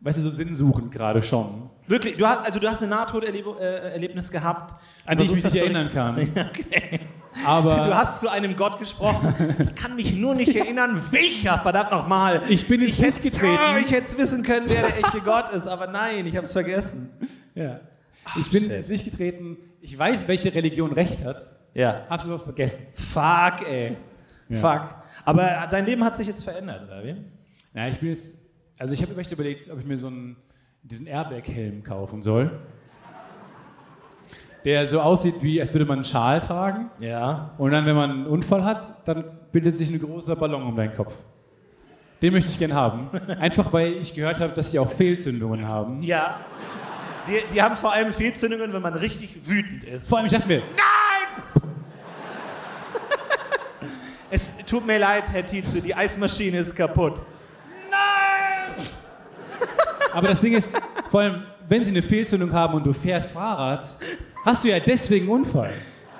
Speaker 1: weißt du, so sinnsuchend gerade schon.
Speaker 2: Wirklich, du hast, also du hast ein Nahtoderlebnis gehabt.
Speaker 1: An die ich mich nicht erinnern kann.
Speaker 2: Okay.
Speaker 1: Aber
Speaker 2: Du hast zu einem Gott gesprochen. Ich kann mich nur nicht erinnern, welcher, verdammt nochmal.
Speaker 1: Ich bin ins
Speaker 2: hätt's-
Speaker 1: getreten.
Speaker 2: Oh, ich hätte es wissen können, wer der echte Gott ist, aber nein, ich habe es vergessen.
Speaker 1: ja. ich bin
Speaker 2: shit.
Speaker 1: ins Licht getreten. Ich weiß, welche Religion recht hat.
Speaker 2: Ja.
Speaker 1: Hab's aber vergessen.
Speaker 2: Fuck, ey.
Speaker 1: Ja.
Speaker 2: Fuck. Aber dein Leben hat sich jetzt verändert, oder wie?
Speaker 1: Ja, ich bin jetzt, also ich habe mir echt überlegt, ob ich mir so einen, diesen Airbag-Helm kaufen soll. Der so aussieht, wie als würde man einen Schal tragen.
Speaker 2: Ja.
Speaker 1: Und dann, wenn man einen Unfall hat, dann bildet sich ein großer Ballon um deinen Kopf. Den möchte ich gern haben. Einfach weil ich gehört habe, dass sie auch Fehlzündungen haben.
Speaker 2: Ja. Die, die haben vor allem Fehlzündungen, wenn man richtig wütend ist.
Speaker 1: Vor allem, ich dachte mir,
Speaker 2: Es tut mir leid, Herr Tietze, die Eismaschine ist kaputt. Nein!
Speaker 1: aber das Ding ist, vor allem, wenn sie eine Fehlzündung haben und du fährst Fahrrad, hast du ja deswegen einen Unfall.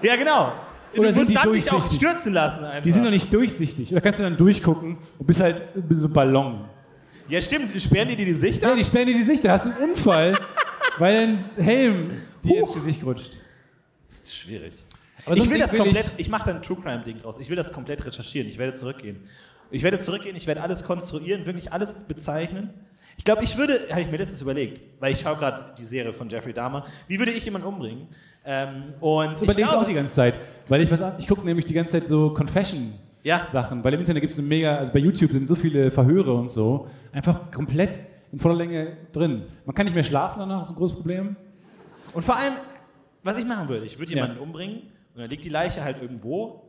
Speaker 2: Ja, genau. Du
Speaker 1: Oder sind
Speaker 2: musst dann dich auch
Speaker 1: durchsichtig?
Speaker 2: stürzen lassen einfach.
Speaker 1: Die sind noch nicht durchsichtig. Oder kannst du dann durchgucken und bist halt bist so ein Ballon.
Speaker 2: ja, stimmt. Sperren die dir die Sicht
Speaker 1: Ja,
Speaker 2: ab?
Speaker 1: die sperren dir die Sicht, da hast du einen Unfall, weil dein Helm dir ins Gesicht rutscht.
Speaker 2: Das ist schwierig. Ich will das
Speaker 1: will
Speaker 2: komplett,
Speaker 1: ich-
Speaker 2: ich, mache da ein True Crime Ding draus. Ich will das komplett recherchieren. Ich werde zurückgehen. Ich werde zurückgehen, ich werde alles konstruieren, wirklich alles bezeichnen. Ich glaube, ich würde, habe ich mir letztens überlegt, weil ich schaue gerade die Serie von Jeffrey Dahmer, wie würde ich jemanden umbringen? Ähm, und
Speaker 1: Das
Speaker 2: ich
Speaker 1: überlege ich auch die ganze Zeit. Weil ich was ich gucke nämlich die ganze Zeit so Confession-Sachen.
Speaker 2: ja,
Speaker 1: Weil im Internet gibt es eine mega, also bei YouTube sind so viele Verhöre und so, einfach komplett in voller Länge drin. Man kann nicht mehr schlafen danach, ist ein großes Problem.
Speaker 2: und vor allem, was ich machen würde, ich würde
Speaker 1: Ja.
Speaker 2: jemanden umbringen und dann liegt die Leiche halt irgendwo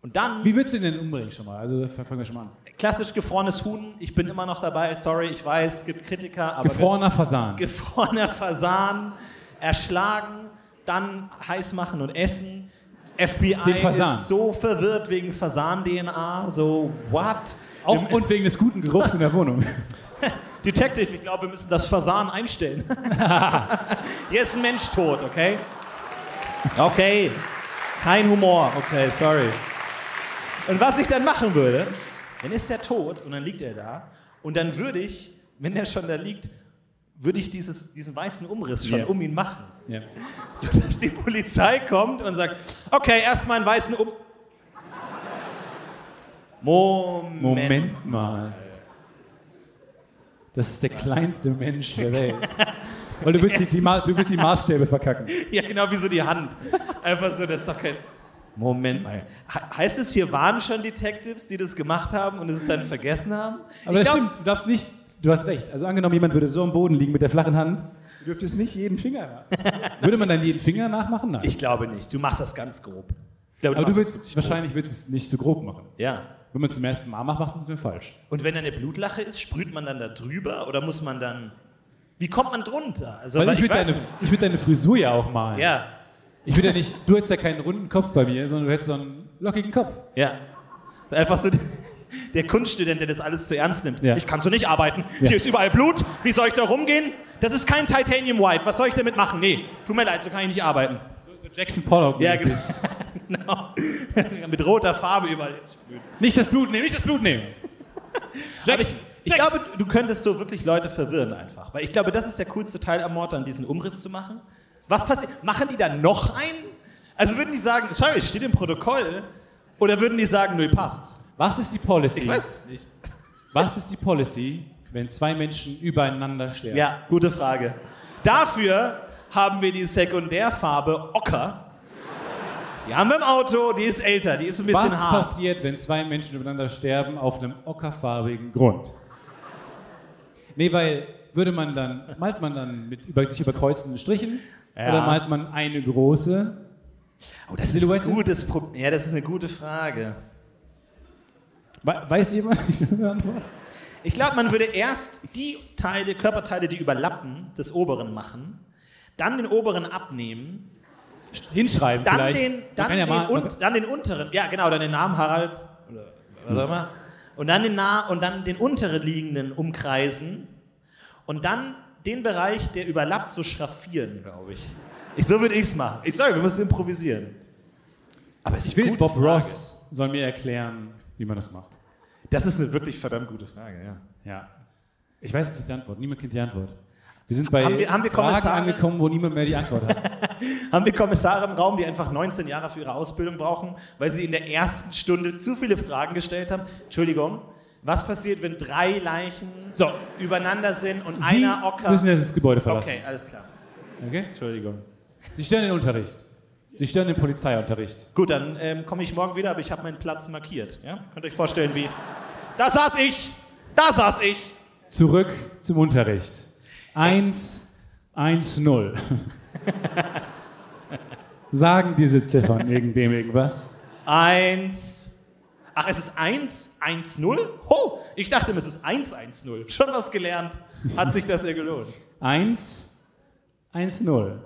Speaker 2: und dann
Speaker 1: Wie würdest du den denn umbringen schon mal? Also fangen wir schon mal an.
Speaker 2: klassisch gefrorenes Huhn. Ich bin immer noch dabei, sorry, ich weiß, es gibt Kritiker, aber
Speaker 1: Gefrorener Fasan.
Speaker 2: gefrorener Fasan, erschlagen, dann heiß machen und essen. FBI ist so verwirrt wegen Fasan-DNA, so what?
Speaker 1: Auch und wegen des guten Geruchs in der Wohnung.
Speaker 2: Detective, ich glaube, wir müssen das Fasan einstellen. Hier ist ein Mensch tot, okay? Okay, kein Humor, okay, sorry. Und was ich dann machen würde, dann ist er tot und dann liegt er da und dann würde ich, wenn er schon da liegt, würde ich dieses, diesen weißen Umriss schon
Speaker 1: Ja.
Speaker 2: um ihn machen.
Speaker 1: Ja.
Speaker 2: sodass die Polizei kommt und sagt, okay, erstmal einen weißen Um... Moment.
Speaker 1: Moment mal. Das ist der kleinste Mensch der Welt. Weil du willst, die, die, du willst die Maßstäbe verkacken.
Speaker 2: Ja, genau wie so die Hand. Einfach so, das ist doch kein... Moment mal. He- Heißt es, hier waren schon Detectives, die das gemacht haben und es dann vergessen haben?
Speaker 1: Aber
Speaker 2: Ich
Speaker 1: das
Speaker 2: glaub-
Speaker 1: stimmt, du darfst nicht, du hast recht. Also angenommen, jemand würde so am Boden liegen mit der flachen Hand, du dürftest nicht jeden Finger nach. Würde man dann jeden Finger nachmachen? Nein.
Speaker 2: Ich glaube nicht. Du machst das ganz grob. Glaube,
Speaker 1: Aber du willst, wahrscheinlich willst du es nicht so grob machen.
Speaker 2: Ja.
Speaker 1: Wenn man es zum ersten Mal macht, macht man es mir falsch.
Speaker 2: Und wenn da eine Blutlache ist, sprüht man dann da drüber oder muss man dann... Wie kommt man drunter? Also,
Speaker 1: Weil
Speaker 2: weil
Speaker 1: ich würde deine, ich würd deine Frisur ja auch malen.
Speaker 2: Ja,
Speaker 1: Ich würde ja nicht, du hättest ja keinen runden Kopf bei mir, sondern du hättest so einen lockigen Kopf.
Speaker 2: ja. Einfach so der Kunststudent, der das alles zu ernst nimmt.
Speaker 1: Ja.
Speaker 2: Ich kann so nicht arbeiten.
Speaker 1: Ja.
Speaker 2: Hier ist überall Blut. Wie soll ich da rumgehen? Das ist kein Titanium White. Was soll ich damit machen? Nee, tut mir leid, so kann ich nicht arbeiten.
Speaker 1: So Jackson Pollock.
Speaker 2: Ja, genau. Mit roter Farbe überall.
Speaker 1: Nicht das Blut nehmen, nicht das Blut nehmen.
Speaker 2: Aber ich, glaube, du könntest so wirklich Leute verwirren einfach. Weil ich glaube, das ist der coolste Teil am Mord, dann diesen Umriss zu machen. Was passiert? Machen die dann noch einen? Also würden die sagen, sorry, es steht im Protokoll, oder würden die sagen, nö, passt?
Speaker 1: Was ist die Policy?
Speaker 2: Ich weiß es nicht.
Speaker 1: Was ist die Policy, wenn zwei Menschen übereinander sterben?
Speaker 2: Ja, gute Frage. Dafür haben wir die Sekundärfarbe Ocker. Die haben wir im Auto, die ist älter, die ist ein bisschen
Speaker 1: Was
Speaker 2: hart.
Speaker 1: passiert, wenn zwei Menschen übereinander sterben auf einem ockerfarbigen Grund? Nee, weil würde man dann, malt man dann mit über, sich überkreuzenden Strichen
Speaker 2: Ja.
Speaker 1: oder malt man eine große?
Speaker 2: Oh, das ist ein
Speaker 1: Silhouette?
Speaker 2: gutes Pro Ja, das ist eine gute Frage.
Speaker 1: We- Weiß jemand die Antwort?
Speaker 2: Ich glaube, man würde erst die Teile, Körperteile, die überlappen, des oberen machen, dann den oberen abnehmen,
Speaker 1: Hinschreiben
Speaker 2: dann
Speaker 1: vielleicht.
Speaker 2: den, dann,
Speaker 1: ja
Speaker 2: den
Speaker 1: mal-
Speaker 2: und, dann den unteren, ja genau, dann den Namen Harald oder was auch immer, und dann den, nah und dann den unteren liegenden umkreisen und dann den Bereich, der überlappt, so schraffieren, glaube ich. ich. So würde ich es machen. Ich sage, wir müssen improvisieren. Aber es
Speaker 1: Ich will Bob
Speaker 2: Frage.
Speaker 1: Ross soll mir erklären, wie man das macht.
Speaker 2: Das ist eine wirklich verdammt gute Frage, ja.
Speaker 1: Ja. Ich weiß nicht die Antwort. Niemand kennt die Antwort. Wir sind bei
Speaker 2: Haben wir- haben wir
Speaker 1: Fragen
Speaker 2: Kommissare?
Speaker 1: angekommen, wo niemand mehr die Antwort hat.
Speaker 2: Haben wir Kommissare im Raum, die einfach 19 Jahre für ihre Ausbildung brauchen, weil sie in der ersten Stunde zu viele Fragen gestellt haben? Entschuldigung, was passiert, wenn drei Leichen
Speaker 1: So.
Speaker 2: übereinander sind und
Speaker 1: Sie
Speaker 2: einer Ocker...
Speaker 1: müssen jetzt das Gebäude verlassen.
Speaker 2: okay, alles klar.
Speaker 1: Okay?
Speaker 2: Entschuldigung.
Speaker 1: Sie stören den Unterricht. Sie stören den Polizeiunterricht.
Speaker 2: Gut, dann ähm, komme ich morgen wieder, aber ich habe meinen Platz markiert. Ja? Könnt ihr euch vorstellen, wie... Da saß ich! Da saß ich!
Speaker 1: Zurück zum Unterricht. 1, 1, 0. Sagen diese Ziffern irgendwem irgendwas?
Speaker 2: Eins... Ach, es ist 1, 1, 0? Oh, ich dachte es ist 1, 1, 0. Schon was gelernt. Hat sich das ja gelohnt.
Speaker 1: 1, 1, 0.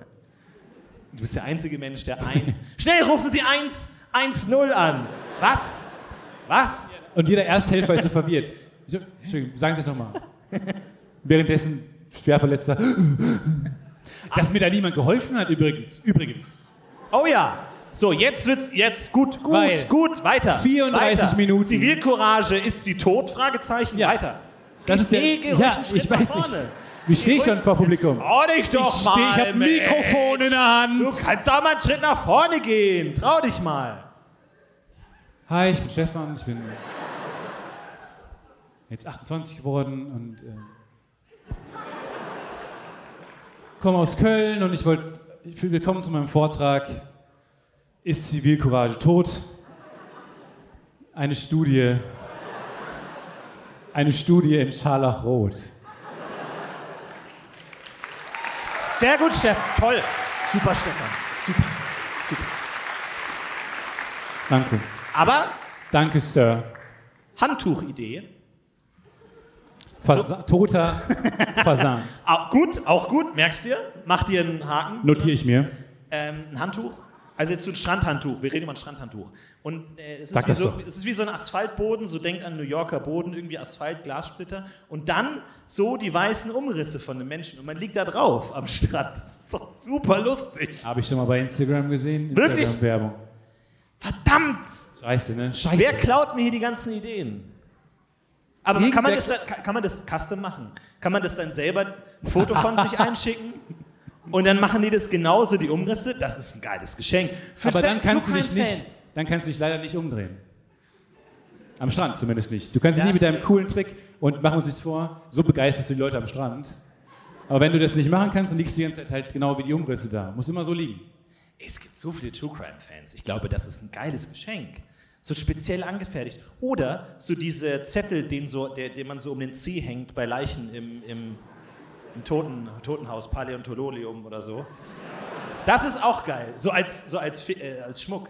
Speaker 2: Du bist der einzige Mensch, der eins. Schnell rufen Sie 1, 1, 0 an. Was? Was?
Speaker 1: Und jeder Ersthelfer ist so verwirrt. Entschuldigung, sagen Sie es nochmal. Währenddessen Schwerverletzter. Dass mir da niemand geholfen hat, übrigens. Übrigens.
Speaker 2: Oh ja. So, jetzt wird's jetzt gut, gut,
Speaker 1: Weil
Speaker 2: gut, weiter.
Speaker 1: 34
Speaker 2: weiter.
Speaker 1: Minuten.
Speaker 2: Zivilcourage, ist sie tot? Fragezeichen.
Speaker 1: Ja.
Speaker 2: Weiter.
Speaker 1: Das ist der,
Speaker 2: Nee, geh ruhig
Speaker 1: ja,
Speaker 2: Schritt
Speaker 1: ich weiß
Speaker 2: vorne.
Speaker 1: nicht. Wie stehe ich schon vor Publikum?
Speaker 2: Trau dich doch
Speaker 1: ich
Speaker 2: mal.
Speaker 1: stehe, ich habe ein. Mikrofon in der
Speaker 2: Du
Speaker 1: Hand.
Speaker 2: kannst auch mal einen Schritt nach vorne gehen. Trau dich mal.
Speaker 1: Hi, ich bin Stefan, ich bin jetzt 28 geworden und äh, komme aus Köln und ich wollte, willkommen zu meinem Vortrag. Ist Zivilcourage tot? Eine Studie, eine Studie in Scharlachrot.
Speaker 2: Sehr gut, Stefan. Toll. Super, Stefan. Super. Super.
Speaker 1: Danke.
Speaker 2: Aber
Speaker 1: Danke, Sir.
Speaker 2: Handtuchidee.
Speaker 1: Fasa Toter Fasan.
Speaker 2: Auch gut, auch gut, merkst du? Mach dir einen Haken.
Speaker 1: Notiere ich mir.
Speaker 2: Ähm, ein Handtuch. Also jetzt so ein Strandhandtuch. Wir reden über ein Strandhandtuch. Und äh, es, ist so, es ist wie so ein Asphaltboden, so denkt an New Yorker Boden, irgendwie Asphalt, Glassplitter. Und dann so die weißen Umrisse von den Menschen. Und man liegt da drauf am Strand. Das ist doch super lustig.
Speaker 1: Habe ich schon mal bei Instagram gesehen.
Speaker 2: Wirklich?
Speaker 1: Instagram-Werbung.
Speaker 2: Verdammt!
Speaker 1: Scheiße, ne? Scheiße.
Speaker 2: Wer klaut mir hier die ganzen Ideen? Aber kann man, das dann, kann, man das custom machen? Kann man das dann selber ein Foto von sich einschicken? Und dann machen die das genauso, die Umrisse? Das ist ein geiles Geschenk. Für
Speaker 1: Aber dann
Speaker 2: Fan-
Speaker 1: kannst, du dich nicht,
Speaker 2: Fans.
Speaker 1: dann kannst du dich leider nicht umdrehen. Am Strand zumindest nicht. Du kannst
Speaker 2: Ja,
Speaker 1: nicht mit deinem coolen Trick und machen uns nichts vor, so begeisterst du die Leute am Strand. Aber wenn du das nicht machen kannst, dann liegst du die ganze Zeit halt genau wie die Umrisse da. Muss immer so liegen.
Speaker 2: Es gibt so viele True Crime Fans. Ich glaube, das ist ein geiles Geschenk. So speziell angefertigt. Oder so diese Zettel, den, so, der, den man so um den Zeh hängt bei Leichen im, im, im Toten, Totenhaus, Paläontologium oder so. Das ist auch geil. So als, so als, äh, als Schmuck.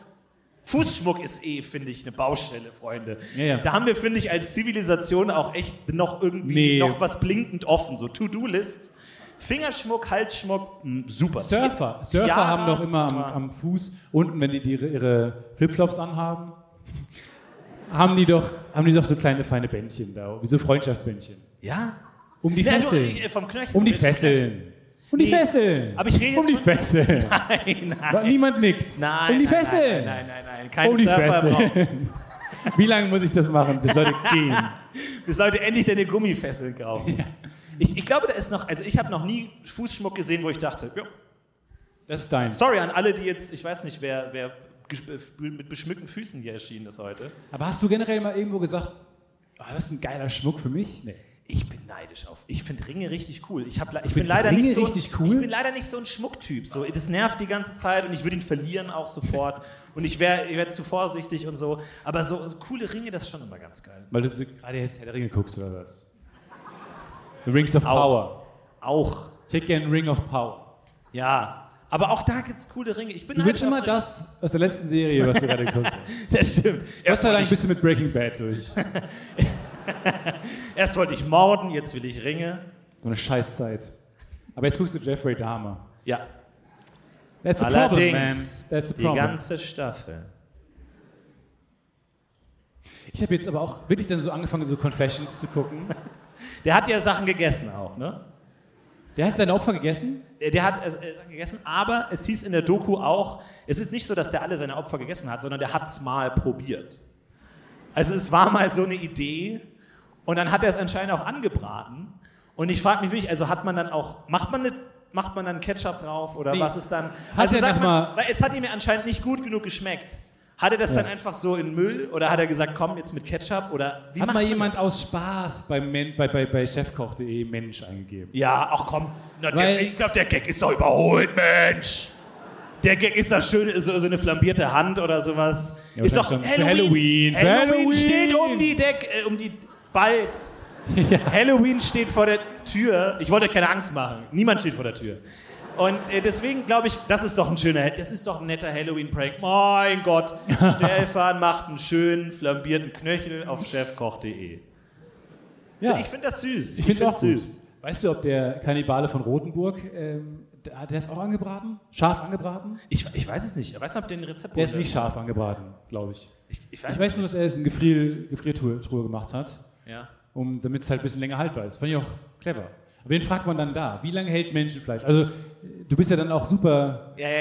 Speaker 2: Fußschmuck ist eh, finde ich, eine Baustelle, Freunde.
Speaker 1: Ja, ja.
Speaker 2: Da haben wir, finde ich, als Zivilisation auch echt noch irgendwie
Speaker 1: Nee.
Speaker 2: noch was blinkend offen. So To-Do-List. Fingerschmuck, Halsschmuck, mh, super.
Speaker 1: Surfer. Surfer
Speaker 2: Tiara,
Speaker 1: haben doch immer am, am Fuß, unten, wenn die, die ihre, ihre Flipflops anhaben, haben die, doch, haben die doch so kleine feine Bändchen da, wie so Freundschaftsbändchen.
Speaker 2: Ja?
Speaker 1: Um die
Speaker 2: nur,
Speaker 1: Fesseln.
Speaker 2: äh, vom Knöchel.
Speaker 1: Um die
Speaker 2: zum
Speaker 1: Fesseln. Um die
Speaker 2: Nee,
Speaker 1: Fesseln.
Speaker 2: aber ich rede
Speaker 1: Um
Speaker 2: jetzt
Speaker 1: die
Speaker 2: von-
Speaker 1: Fesseln.
Speaker 2: Nein, nein.
Speaker 1: Niemand nickt.
Speaker 2: Nein,
Speaker 1: um die
Speaker 2: nein,
Speaker 1: Fesseln.
Speaker 2: Nein, nein, nein, nein. Keine
Speaker 1: um die
Speaker 2: Surfer.
Speaker 1: Fesseln. Wie lange muss ich das machen, bis Leute gehen?
Speaker 2: Bis Leute endlich deine Gummifesseln kaufen. Ich, ich glaube, da ist noch, also ich habe noch nie Fußschmuck gesehen, wo ich dachte, ja,
Speaker 1: Das ist deins.
Speaker 2: Sorry an alle, die jetzt, ich weiß nicht, wer, wer mit beschmückten Füßen hier erschienen ist heute.
Speaker 1: Aber hast du generell mal irgendwo gesagt, ah, das ist ein geiler Schmuck für mich? Nee.
Speaker 2: Ich bin neidisch auf. Ich finde Ringe richtig cool. Ich, hab, ich bin leider
Speaker 1: Ringe
Speaker 2: nicht so,
Speaker 1: richtig cool?
Speaker 2: Ich bin leider nicht so ein Schmucktyp. So, das nervt die ganze Zeit und ich würde ihn verlieren auch sofort. und ich wäre wär zu vorsichtig und so. Aber so, so coole Ringe, das ist schon immer ganz geil.
Speaker 1: Weil du so gerade jetzt Herr der Ringe guckst oder was? The Rings of
Speaker 2: Auch.
Speaker 1: Power.
Speaker 2: Auch.
Speaker 1: Ich hätte gerne Ring of Power.
Speaker 2: Ja. Aber auch da gibt es coole Ringe. Ich bin
Speaker 1: Du willst
Speaker 2: neidisch
Speaker 1: immer das aus der letzten Serie, was du gerade geguckt hast.
Speaker 2: Das stimmt. Erst
Speaker 1: eigentlich ein bisschen mit Breaking Bad durch?
Speaker 2: erst wollte ich morden, jetzt will ich Ringe.
Speaker 1: So eine Scheißzeit. Aber jetzt guckst du Jeffrey Dahmer.
Speaker 2: Ja.
Speaker 1: That's a problem, man.
Speaker 2: Allerdings
Speaker 1: That's a
Speaker 2: die
Speaker 1: problem.
Speaker 2: ganze Staffel.
Speaker 1: Ich habe jetzt aber auch wirklich dann so angefangen, so Confessions zu gucken.
Speaker 2: Der hat ja Sachen gegessen auch, ne?
Speaker 1: Der hat seine Opfer gegessen.
Speaker 2: Der der hat äh, Sachen gegessen, aber es hieß in der Doku auch, es ist nicht so, dass der alle seine Opfer gegessen hat, sondern der hat es mal probiert. Also es war mal so eine Idee und dann hat er es anscheinend auch angebraten. Und ich frage mich wirklich, also hat man dann auch, macht man, eine, macht man dann Ketchup drauf oder
Speaker 1: Nee.
Speaker 2: was ist dann?
Speaker 1: Hat
Speaker 2: also
Speaker 1: er mal-
Speaker 2: weil es hat ihm ja anscheinend nicht gut genug geschmeckt. Hat er das dann einfach so in Müll oder hat er gesagt, komm jetzt mit Ketchup oder wie
Speaker 1: Hat mal
Speaker 2: man
Speaker 1: jemand
Speaker 2: das?
Speaker 1: aus Spaß bei, bei, bei, bei chefkoch.de Mensch eingegeben.
Speaker 2: Ja, ach komm. Na, der, ich glaube, der Gag ist doch überholt, Mensch. Der Gag ist das Schöne, so, so eine flambierte Hand oder sowas.
Speaker 1: Ja,
Speaker 2: ist doch
Speaker 1: Halloween,
Speaker 2: Halloween
Speaker 1: Halloween.
Speaker 2: steht um die Deck, äh, um die bald. Halloween steht vor der Tür. Ich wollte keine Angst machen. Niemand steht vor der Tür. Und äh, deswegen glaube ich, das ist doch ein schöner, das ist doch ein netter Halloween-Prank. Mein Gott, Stefan macht einen schönen flambierten Knöchel auf chefkoch.de.
Speaker 1: Ja,
Speaker 2: Ich finde das süß.
Speaker 1: ich finde es auch süß. Weißt du, ob der Kannibale von Rotenburg, ähm, der, der ist auch angebraten? Scharf angebraten?
Speaker 2: Ich, ich weiß es nicht. Weißt du, ob den Rezept
Speaker 1: Der ist nicht scharf angebraten, glaube ich.
Speaker 2: Ich, ich weiß,
Speaker 1: Ich weiß nur, dass er es in Gefrier, Gefriertruhe Truhe gemacht hat,
Speaker 2: Ja.
Speaker 1: um, damit es halt ein bisschen länger haltbar ist. Fand ich auch clever. Wen fragt man dann da? Wie lange hält Menschenfleisch? Also, du bist ja dann auch super
Speaker 2: Ja, ja,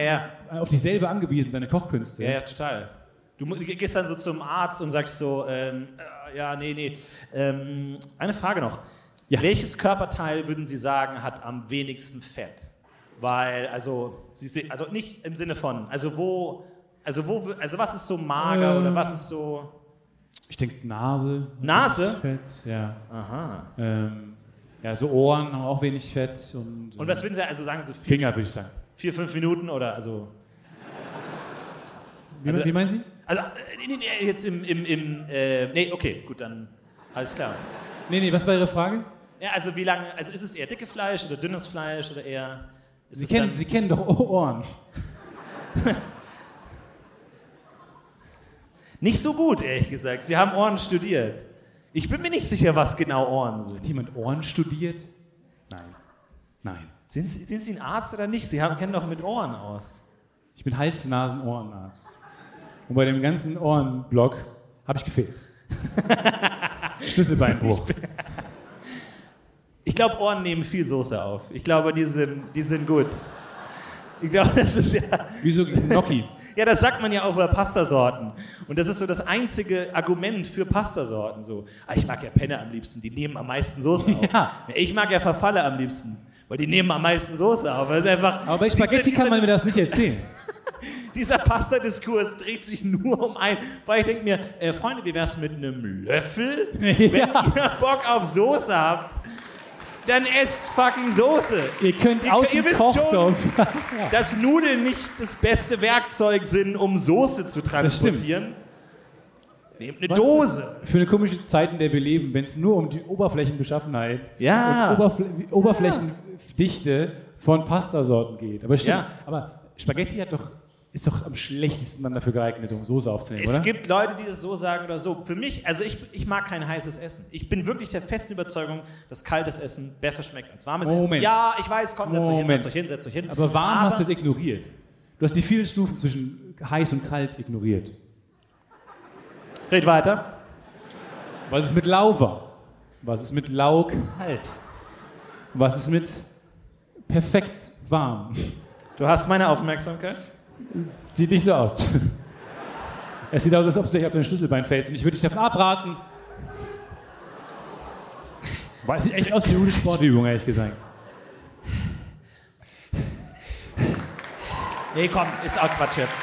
Speaker 2: ja.
Speaker 1: auf dich selber angewiesen, deine Kochkünste.
Speaker 2: Ja, ja, total. Du gehst dann so zum Arzt und sagst so, ähm, äh, ja, nee, nee. Ähm, eine Frage noch.
Speaker 1: Ja.
Speaker 2: Welches Körperteil würden Sie sagen, hat am wenigsten Fett? Weil, also, Sie sehen, also nicht im Sinne von, also wo, also wo, also was ist so mager
Speaker 1: Äh.
Speaker 2: oder was ist so,
Speaker 1: Ich denke Nase.
Speaker 2: Nase?
Speaker 1: Fett, ja.
Speaker 2: aha.
Speaker 1: Ähm, ja, so Ohren haben auch wenig Fett und,
Speaker 2: Und was würden Sie also sagen, so vier,
Speaker 1: Finger, würde ich sagen.
Speaker 2: vier fünf Minuten oder also,
Speaker 1: Wie,
Speaker 2: Also-
Speaker 1: wie meinen Sie?
Speaker 2: also äh, nee, nee, jetzt im, im, im äh, nee, okay, gut, dann, alles klar.
Speaker 1: Nee, nee, was war Ihre Frage?
Speaker 2: Ja, also wie lange, also ist es eher dicke Fleisch oder dünnes Fleisch oder eher.
Speaker 1: Sie kennen, Sie kennen doch Ohren.
Speaker 2: Nicht so gut, ehrlich gesagt. Sie haben Ohren studiert. Ich bin mir nicht sicher, was genau Ohren sind.
Speaker 1: Hat jemand Ohren studiert? Nein. Nein.
Speaker 2: Sind Sie, sind Sie ein Arzt oder nicht? Sie haben, kennen doch mit Ohren aus.
Speaker 1: Ich bin Hals-, Nasen-, Ohrenarzt. Und bei dem ganzen Ohrenblock habe ich gefehlt. Schlüsselbeinbruch.
Speaker 2: Ich glaube, Ohren nehmen viel Soße auf. Ich glaube, die sind, die sind gut. Ich glaube, das ist ja.
Speaker 1: Wieso Gnocchi?
Speaker 2: Ja, das sagt man ja auch über Pastasorten. Und das ist so das einzige Argument für Pastasorten. So, ah, ich mag ja Penne am liebsten, die nehmen am meisten Soße auf.
Speaker 1: Ja.
Speaker 2: Ich mag ja Verfalle am liebsten, weil die nehmen am meisten Soße auf. Das ist einfach,
Speaker 1: Aber bei Spaghetti
Speaker 2: dieser-
Speaker 1: kann man mir
Speaker 2: dieser
Speaker 1: das nicht erzählen.
Speaker 2: Dieser Pasta-Diskurs dreht sich nur um ein, weil ich denke mir, äh, Freunde, wie wär's mit einem Löffel? Wenn ihr Bock auf Soße habt, dann esst fucking Soße.
Speaker 1: Ihr könnt
Speaker 2: Ihr-
Speaker 1: aus
Speaker 2: ihr
Speaker 1: dem Kochtopf.
Speaker 2: Dass Nudeln nicht das beste Werkzeug sind, um Soße zu transportieren. Nehmt eine
Speaker 1: Was
Speaker 2: Dose.
Speaker 1: Für eine komische Zeit, in der wir leben, wenn es nur um die Oberflächenbeschaffenheit
Speaker 2: Ja.
Speaker 1: und Oberfl Oberflächendichte von Pastasorten geht. Aber stimmt.
Speaker 2: Ja.
Speaker 1: Aber Spaghetti hat doch, ist doch am schlechtesten dann dafür geeignet, um Soße aufzunehmen,
Speaker 2: Es
Speaker 1: oder?
Speaker 2: gibt Leute, die das so sagen oder so. Für mich, also ich, ich mag kein heißes Essen. Ich bin wirklich der festen Überzeugung, dass kaltes Essen besser schmeckt als warmes Essen.
Speaker 1: Moment.
Speaker 2: Ja, ich weiß, komm, setzt euch hin, setzt euch hin, setzt euch hin.
Speaker 1: Aber warm
Speaker 2: Aber-
Speaker 1: hast du es ignoriert. Du hast die vielen Stufen zwischen heiß und kalt ignoriert.
Speaker 2: Red weiter.
Speaker 1: Was ist mit lauwarm? Was ist mit lau kalt? Was ist mit perfekt warm?
Speaker 2: Du hast meine Aufmerksamkeit.
Speaker 1: Sieht nicht so aus. Es sieht aus, als ob es gleich auf dein Schlüsselbein fällt. Und ich würde dich davon abraten. Weil es sieht echt aus wie eine Sportübung, ehrlich gesagt.
Speaker 2: Nee, komm, ist auch Quatsch jetzt.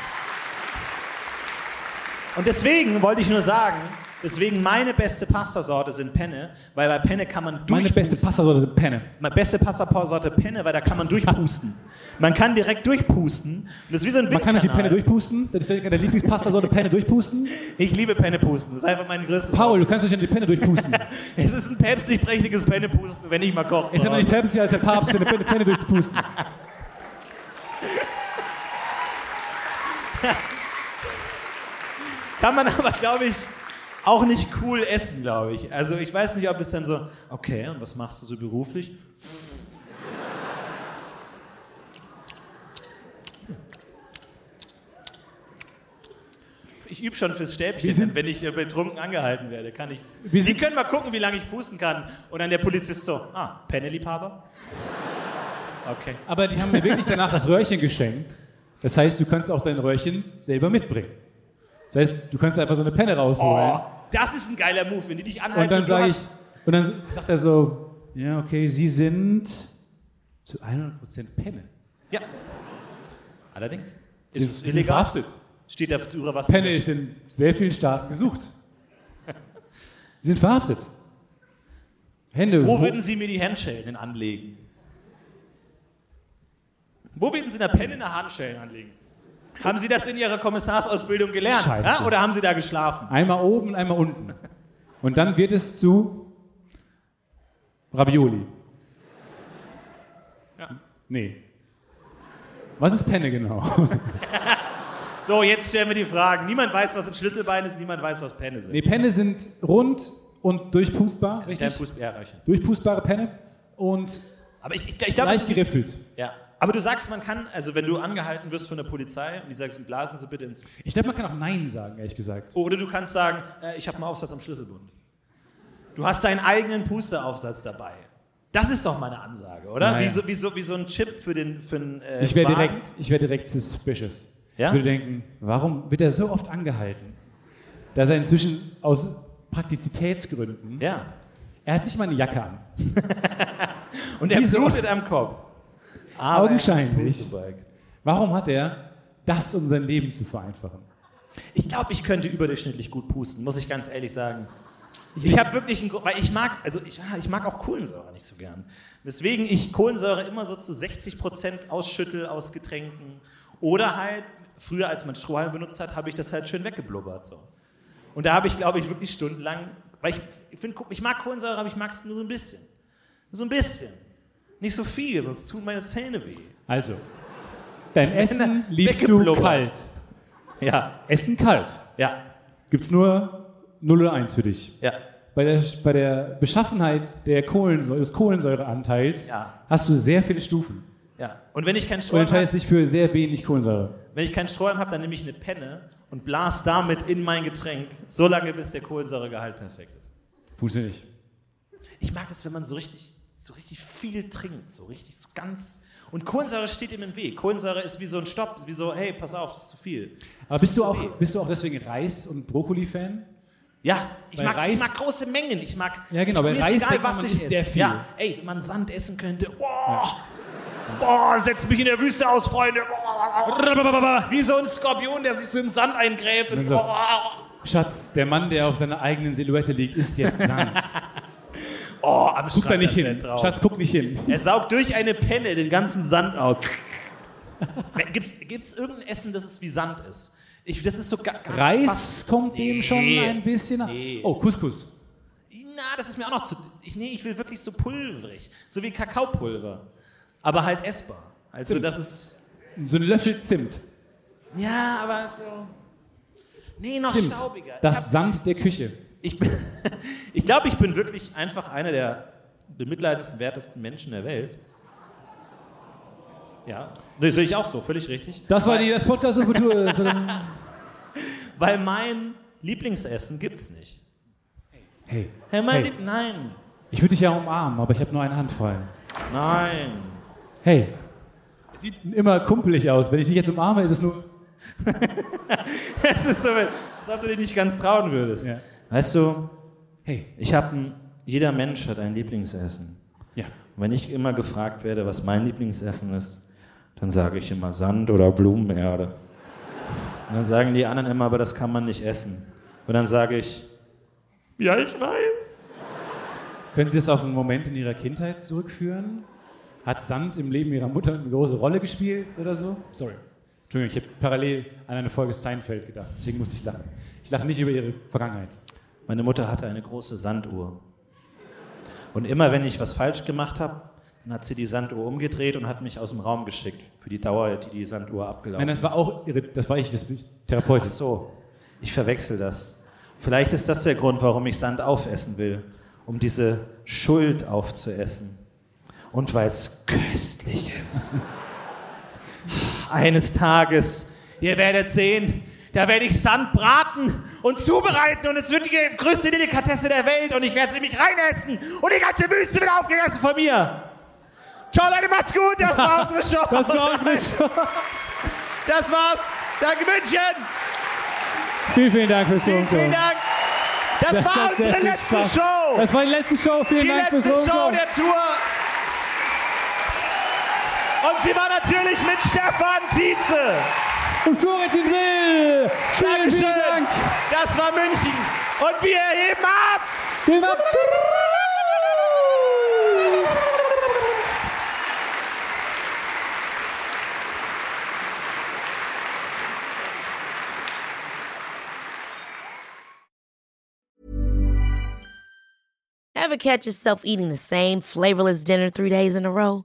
Speaker 2: Und deswegen wollte ich nur sagen, deswegen meine beste Pastasorte sind Penne, weil bei Penne kann man durchpusten.
Speaker 1: Meine beste Pastasorte, Penne.
Speaker 2: Meine beste Pastasorte Penne, weil da kann man durchpusten. Man kann direkt durchpusten. Das ist wie so ein
Speaker 1: Man kann durch die. Penne durchpusten. Der Lieblingspastasorte Penne durchpusten.
Speaker 2: Ich liebe Pennepusten. Das ist einfach mein größtes.
Speaker 1: Paul, du kannst durch die Penne durchpusten.
Speaker 2: Es ist ein päpstlich prächtiges Pennepusten, wenn ich mal koche.
Speaker 1: Ist aber nicht päpstlicher als der Papst für eine Penne, Penne durchzupusten.
Speaker 2: Kann man aber, glaube ich, auch nicht cool essen, glaube ich. Also ich weiß nicht, ob das dann so, okay, und was machst du so beruflich? Ich übe schon fürs Stäbchen,
Speaker 1: sind-
Speaker 2: wenn ich äh, betrunken angehalten werde. Kann ich. Sie
Speaker 1: sind-
Speaker 2: können mal gucken, wie lange ich pusten kann. Und dann der Polizist so, ah, Penneliebhaber? Okay.
Speaker 1: Aber die haben mir wirklich danach das Röhrchen geschenkt. Das heißt, du kannst auch dein Röhrchen selber mitbringen. Das heißt, du kannst einfach so eine Penne rausholen.
Speaker 2: Oh, das ist ein geiler Move, wenn die dich anhalten.
Speaker 1: und dann sage ich, und dann sagt er so, ja, okay, Sie sind zu 100% Penne.
Speaker 2: Ja. Allerdings.
Speaker 1: Sie
Speaker 2: Ist
Speaker 1: Sie
Speaker 2: es
Speaker 1: sind
Speaker 2: illegal?
Speaker 1: verhaftet.
Speaker 2: Steht da drüber was?
Speaker 1: Penne ist in sehr vielen Staaten gesucht. Sie sind verhaftet. Hände.
Speaker 2: Wo würden Sie mir die Handschellen anlegen? Wo würden Sie einer Penne eine Handschellen anlegen? Haben Sie das in Ihrer Kommissarsausbildung gelernt? Ja? Oder haben Sie da geschlafen?
Speaker 1: Einmal oben, einmal unten. Und dann wird es zu Ravioli.
Speaker 2: Ja.
Speaker 1: Nee. Was ist Penne genau?
Speaker 2: So, jetzt stellen wir die Fragen. Niemand weiß, was ein Schlüsselbein ist, niemand weiß, was Penne sind.
Speaker 1: Nee, Penne sind rund und durchpustbar, richtig?
Speaker 2: Fuß- ja.
Speaker 1: Durchpustbare Penne und
Speaker 2: Aber ich, ich, ich glaube,
Speaker 1: leicht geriffelt.
Speaker 2: ja. Aber du sagst, man kann, also wenn du angehalten wirst von der Polizei und die sagst, blasen Sie bitte ins.
Speaker 1: Ich glaube, man kann auch Nein sagen, ehrlich gesagt.
Speaker 2: Oder du kannst sagen, äh, ich habe einen Aufsatz am Schlüsselbund. Du hast deinen eigenen Pusteraufsatz dabei. Das ist doch meine Ansage, oder?
Speaker 1: Naja.
Speaker 2: Wie, so, wie, so, wie so ein Chip für den für einen, äh,
Speaker 1: Ich wäre direkt, ich wär direkt suspicious.
Speaker 2: Ja?
Speaker 1: Ich würde denken, warum wird er so oft angehalten? Dass er inzwischen aus Praktizitätsgründen,
Speaker 2: Ja.
Speaker 1: er hat nicht mal eine Jacke an.
Speaker 2: Und er
Speaker 1: Wieso?
Speaker 2: blutet am Kopf. Aber
Speaker 1: Augenscheinlich. Warum hat er das, um sein Leben zu vereinfachen?
Speaker 2: Ich glaube, ich könnte überdurchschnittlich gut pusten, muss ich ganz ehrlich sagen. Ich habe wirklich einen, weil ich mag, also ich, ich mag auch Kohlensäure nicht so gern. Weswegen ich Kohlensäure immer so zu 60 Prozent ausschüttel aus Getränken. Oder halt, früher als man Strohhalm benutzt hat, habe ich das halt schön weggeblubbert. So. Und da habe ich, glaube ich, wirklich stundenlang, weil ich, find, ich mag Kohlensäure, aber ich mag es nur so ein bisschen. Nur so ein bisschen. Nicht so viel, sonst tun meine Zähne weh.
Speaker 1: Also, dein Essen liebst du kalt.
Speaker 2: Ja,
Speaker 1: Essen kalt.
Speaker 2: ja,
Speaker 1: Gibt's nur 0 oder 1 für dich.
Speaker 2: ja.
Speaker 1: Bei der, bei der Beschaffenheit der Kohlensäure, des Kohlensäureanteils
Speaker 2: Ja.
Speaker 1: hast du sehr viele Stufen.
Speaker 2: Ja. Und wenn ich keinen Strohhalm habe,
Speaker 1: entscheidest dich für sehr wenig Kohlensäure.
Speaker 2: Wenn ich keinen Strohhalm habe, dann nehme ich eine Penne und blas damit in mein Getränk, so lange bis der Kohlensäuregehalt perfekt ist.
Speaker 1: Funktioniert nicht.
Speaker 2: Ich mag das, wenn man so richtig, so richtig viel trinkt, so richtig, so ganz. Und Kohlensäure steht ihm im Weg. Kohlensäure ist wie so ein Stopp, wie so, hey, pass auf, das ist zu viel. Das
Speaker 1: Aber bist du, auch,
Speaker 2: weh.
Speaker 1: bist du auch deswegen Reis- und Brokkoli-Fan?
Speaker 2: Ja, ich mag, ich
Speaker 1: Reis-
Speaker 2: mag große Mengen. Ich mag.
Speaker 1: Ja, genau,
Speaker 2: Ich,
Speaker 1: bei Reis
Speaker 2: egal, was
Speaker 1: man
Speaker 2: ich
Speaker 1: isst sehr viel.
Speaker 2: Ja, ey, wenn man Sand essen könnte. Boah, boah, setzt mich in der Wüste aus, Freunde. Boah, wie so ein Skorpion, der sich so im Sand eingräbt. Und, boah,
Speaker 1: Schatz, der Mann, der auf seiner eigenen Silhouette liegt, ist jetzt Sand.
Speaker 2: oh, am
Speaker 1: Guck da nicht hin.
Speaker 2: Traum.
Speaker 1: Schatz, guck nicht hin.
Speaker 2: Er saugt durch eine Penne den ganzen Sand auf. Gibt's, gibt's irgendein Essen, das es wie Sand ist? Ich, das ist so ga, ga,
Speaker 1: Reis
Speaker 2: fast-
Speaker 1: kommt dem
Speaker 2: Nee.
Speaker 1: schon ein bisschen.
Speaker 2: Nee.
Speaker 1: Oh, Couscous.
Speaker 2: Na, das ist mir auch noch zu. Ich, nee, ich will wirklich so pulverig. So wie Kakaopulver. Aber halt essbar. Also,
Speaker 1: Zimt.
Speaker 2: das ist.
Speaker 1: So ein Löffel Zimt.
Speaker 2: Ja, aber so. Nee, noch
Speaker 1: Zimt.
Speaker 2: staubiger.
Speaker 1: Das Sand der Küche.
Speaker 2: Ich, bin- ich glaube, ich bin wirklich einfach einer der bemitleidenswertesten Menschen der Welt. Ja, das sehe ich auch so, völlig richtig.
Speaker 1: Das war die, das Podcast und Kultur.
Speaker 2: Weil mein Lieblingsessen gibt's nicht.
Speaker 1: hey,
Speaker 2: Hey, mein
Speaker 1: Hey.
Speaker 2: Lieb nein,
Speaker 1: ich würde dich ja umarmen, aber ich habe nur eine Hand frei.
Speaker 2: nein.
Speaker 1: Hey, es sieht immer kumpelig aus. Wenn ich dich jetzt umarme, ist es nur.
Speaker 2: Es ist so, als ob du dich nicht ganz trauen würdest.
Speaker 1: Ja.
Speaker 2: Weißt du,
Speaker 1: Hey,
Speaker 2: ich habe jeder Mensch hat ein Lieblingsessen.
Speaker 1: ja.
Speaker 2: Und wenn ich immer gefragt werde, was mein Lieblingsessen ist, Dann sage ich immer Sand oder Blumenerde. Und dann sagen die anderen immer, aber das kann man nicht essen. Und dann sage ich, ja, ich weiß.
Speaker 1: Können Sie das auf einen Moment in Ihrer Kindheit zurückführen? Hat Sand im Leben Ihrer Mutter eine große Rolle gespielt oder so? Sorry. Entschuldigung, ich habe parallel an eine Folge Seinfeld gedacht, deswegen musste ich lachen. Ich lache nicht über Ihre Vergangenheit.
Speaker 2: Meine Mutter hatte eine große Sanduhr. Und immer wenn ich was falsch gemacht habe, dann hat sie die Sanduhr umgedreht und hat mich aus dem Raum geschickt für die Dauer, die die Sanduhr abgelaufen
Speaker 1: Nein, das war
Speaker 2: ist.
Speaker 1: auch Ihre, das war ich, das bin ich Therapeut.
Speaker 2: Ach so, ich verwechsel das. Vielleicht ist das der Grund, warum ich Sand aufessen will, um diese Schuld aufzuessen. Und weil es köstlich ist. Eines Tages, ihr werdet sehen, da werde ich Sand braten und zubereiten und es wird die größte Delikatesse der Welt und ich werde sie mich reinessen und die ganze Wüste wird aufgegessen von mir. Ciao Leute, macht's gut, das war unsere Show.
Speaker 1: Das war unsere Show.
Speaker 2: Das war's. Danke München.
Speaker 1: Vielen, vielen Dank fürs
Speaker 2: Vielen, vielen
Speaker 1: Rumkommen.
Speaker 2: Dank. Das,
Speaker 1: Das
Speaker 2: war unsere letzte
Speaker 1: Spaß.
Speaker 2: Show.
Speaker 1: Das war die letzte Show. Vielen
Speaker 2: die
Speaker 1: Dank fürs
Speaker 2: letzte Show der Tour. Und sie war natürlich mit Stefan Tietze.
Speaker 1: Und Florentin Will. Vielen,
Speaker 2: Dankeschön.
Speaker 1: vielen Dank.
Speaker 2: Das war München. Und wir heben ab.
Speaker 1: Vielen Dank.
Speaker 4: Ever catch yourself eating the same flavorless dinner three days in a row?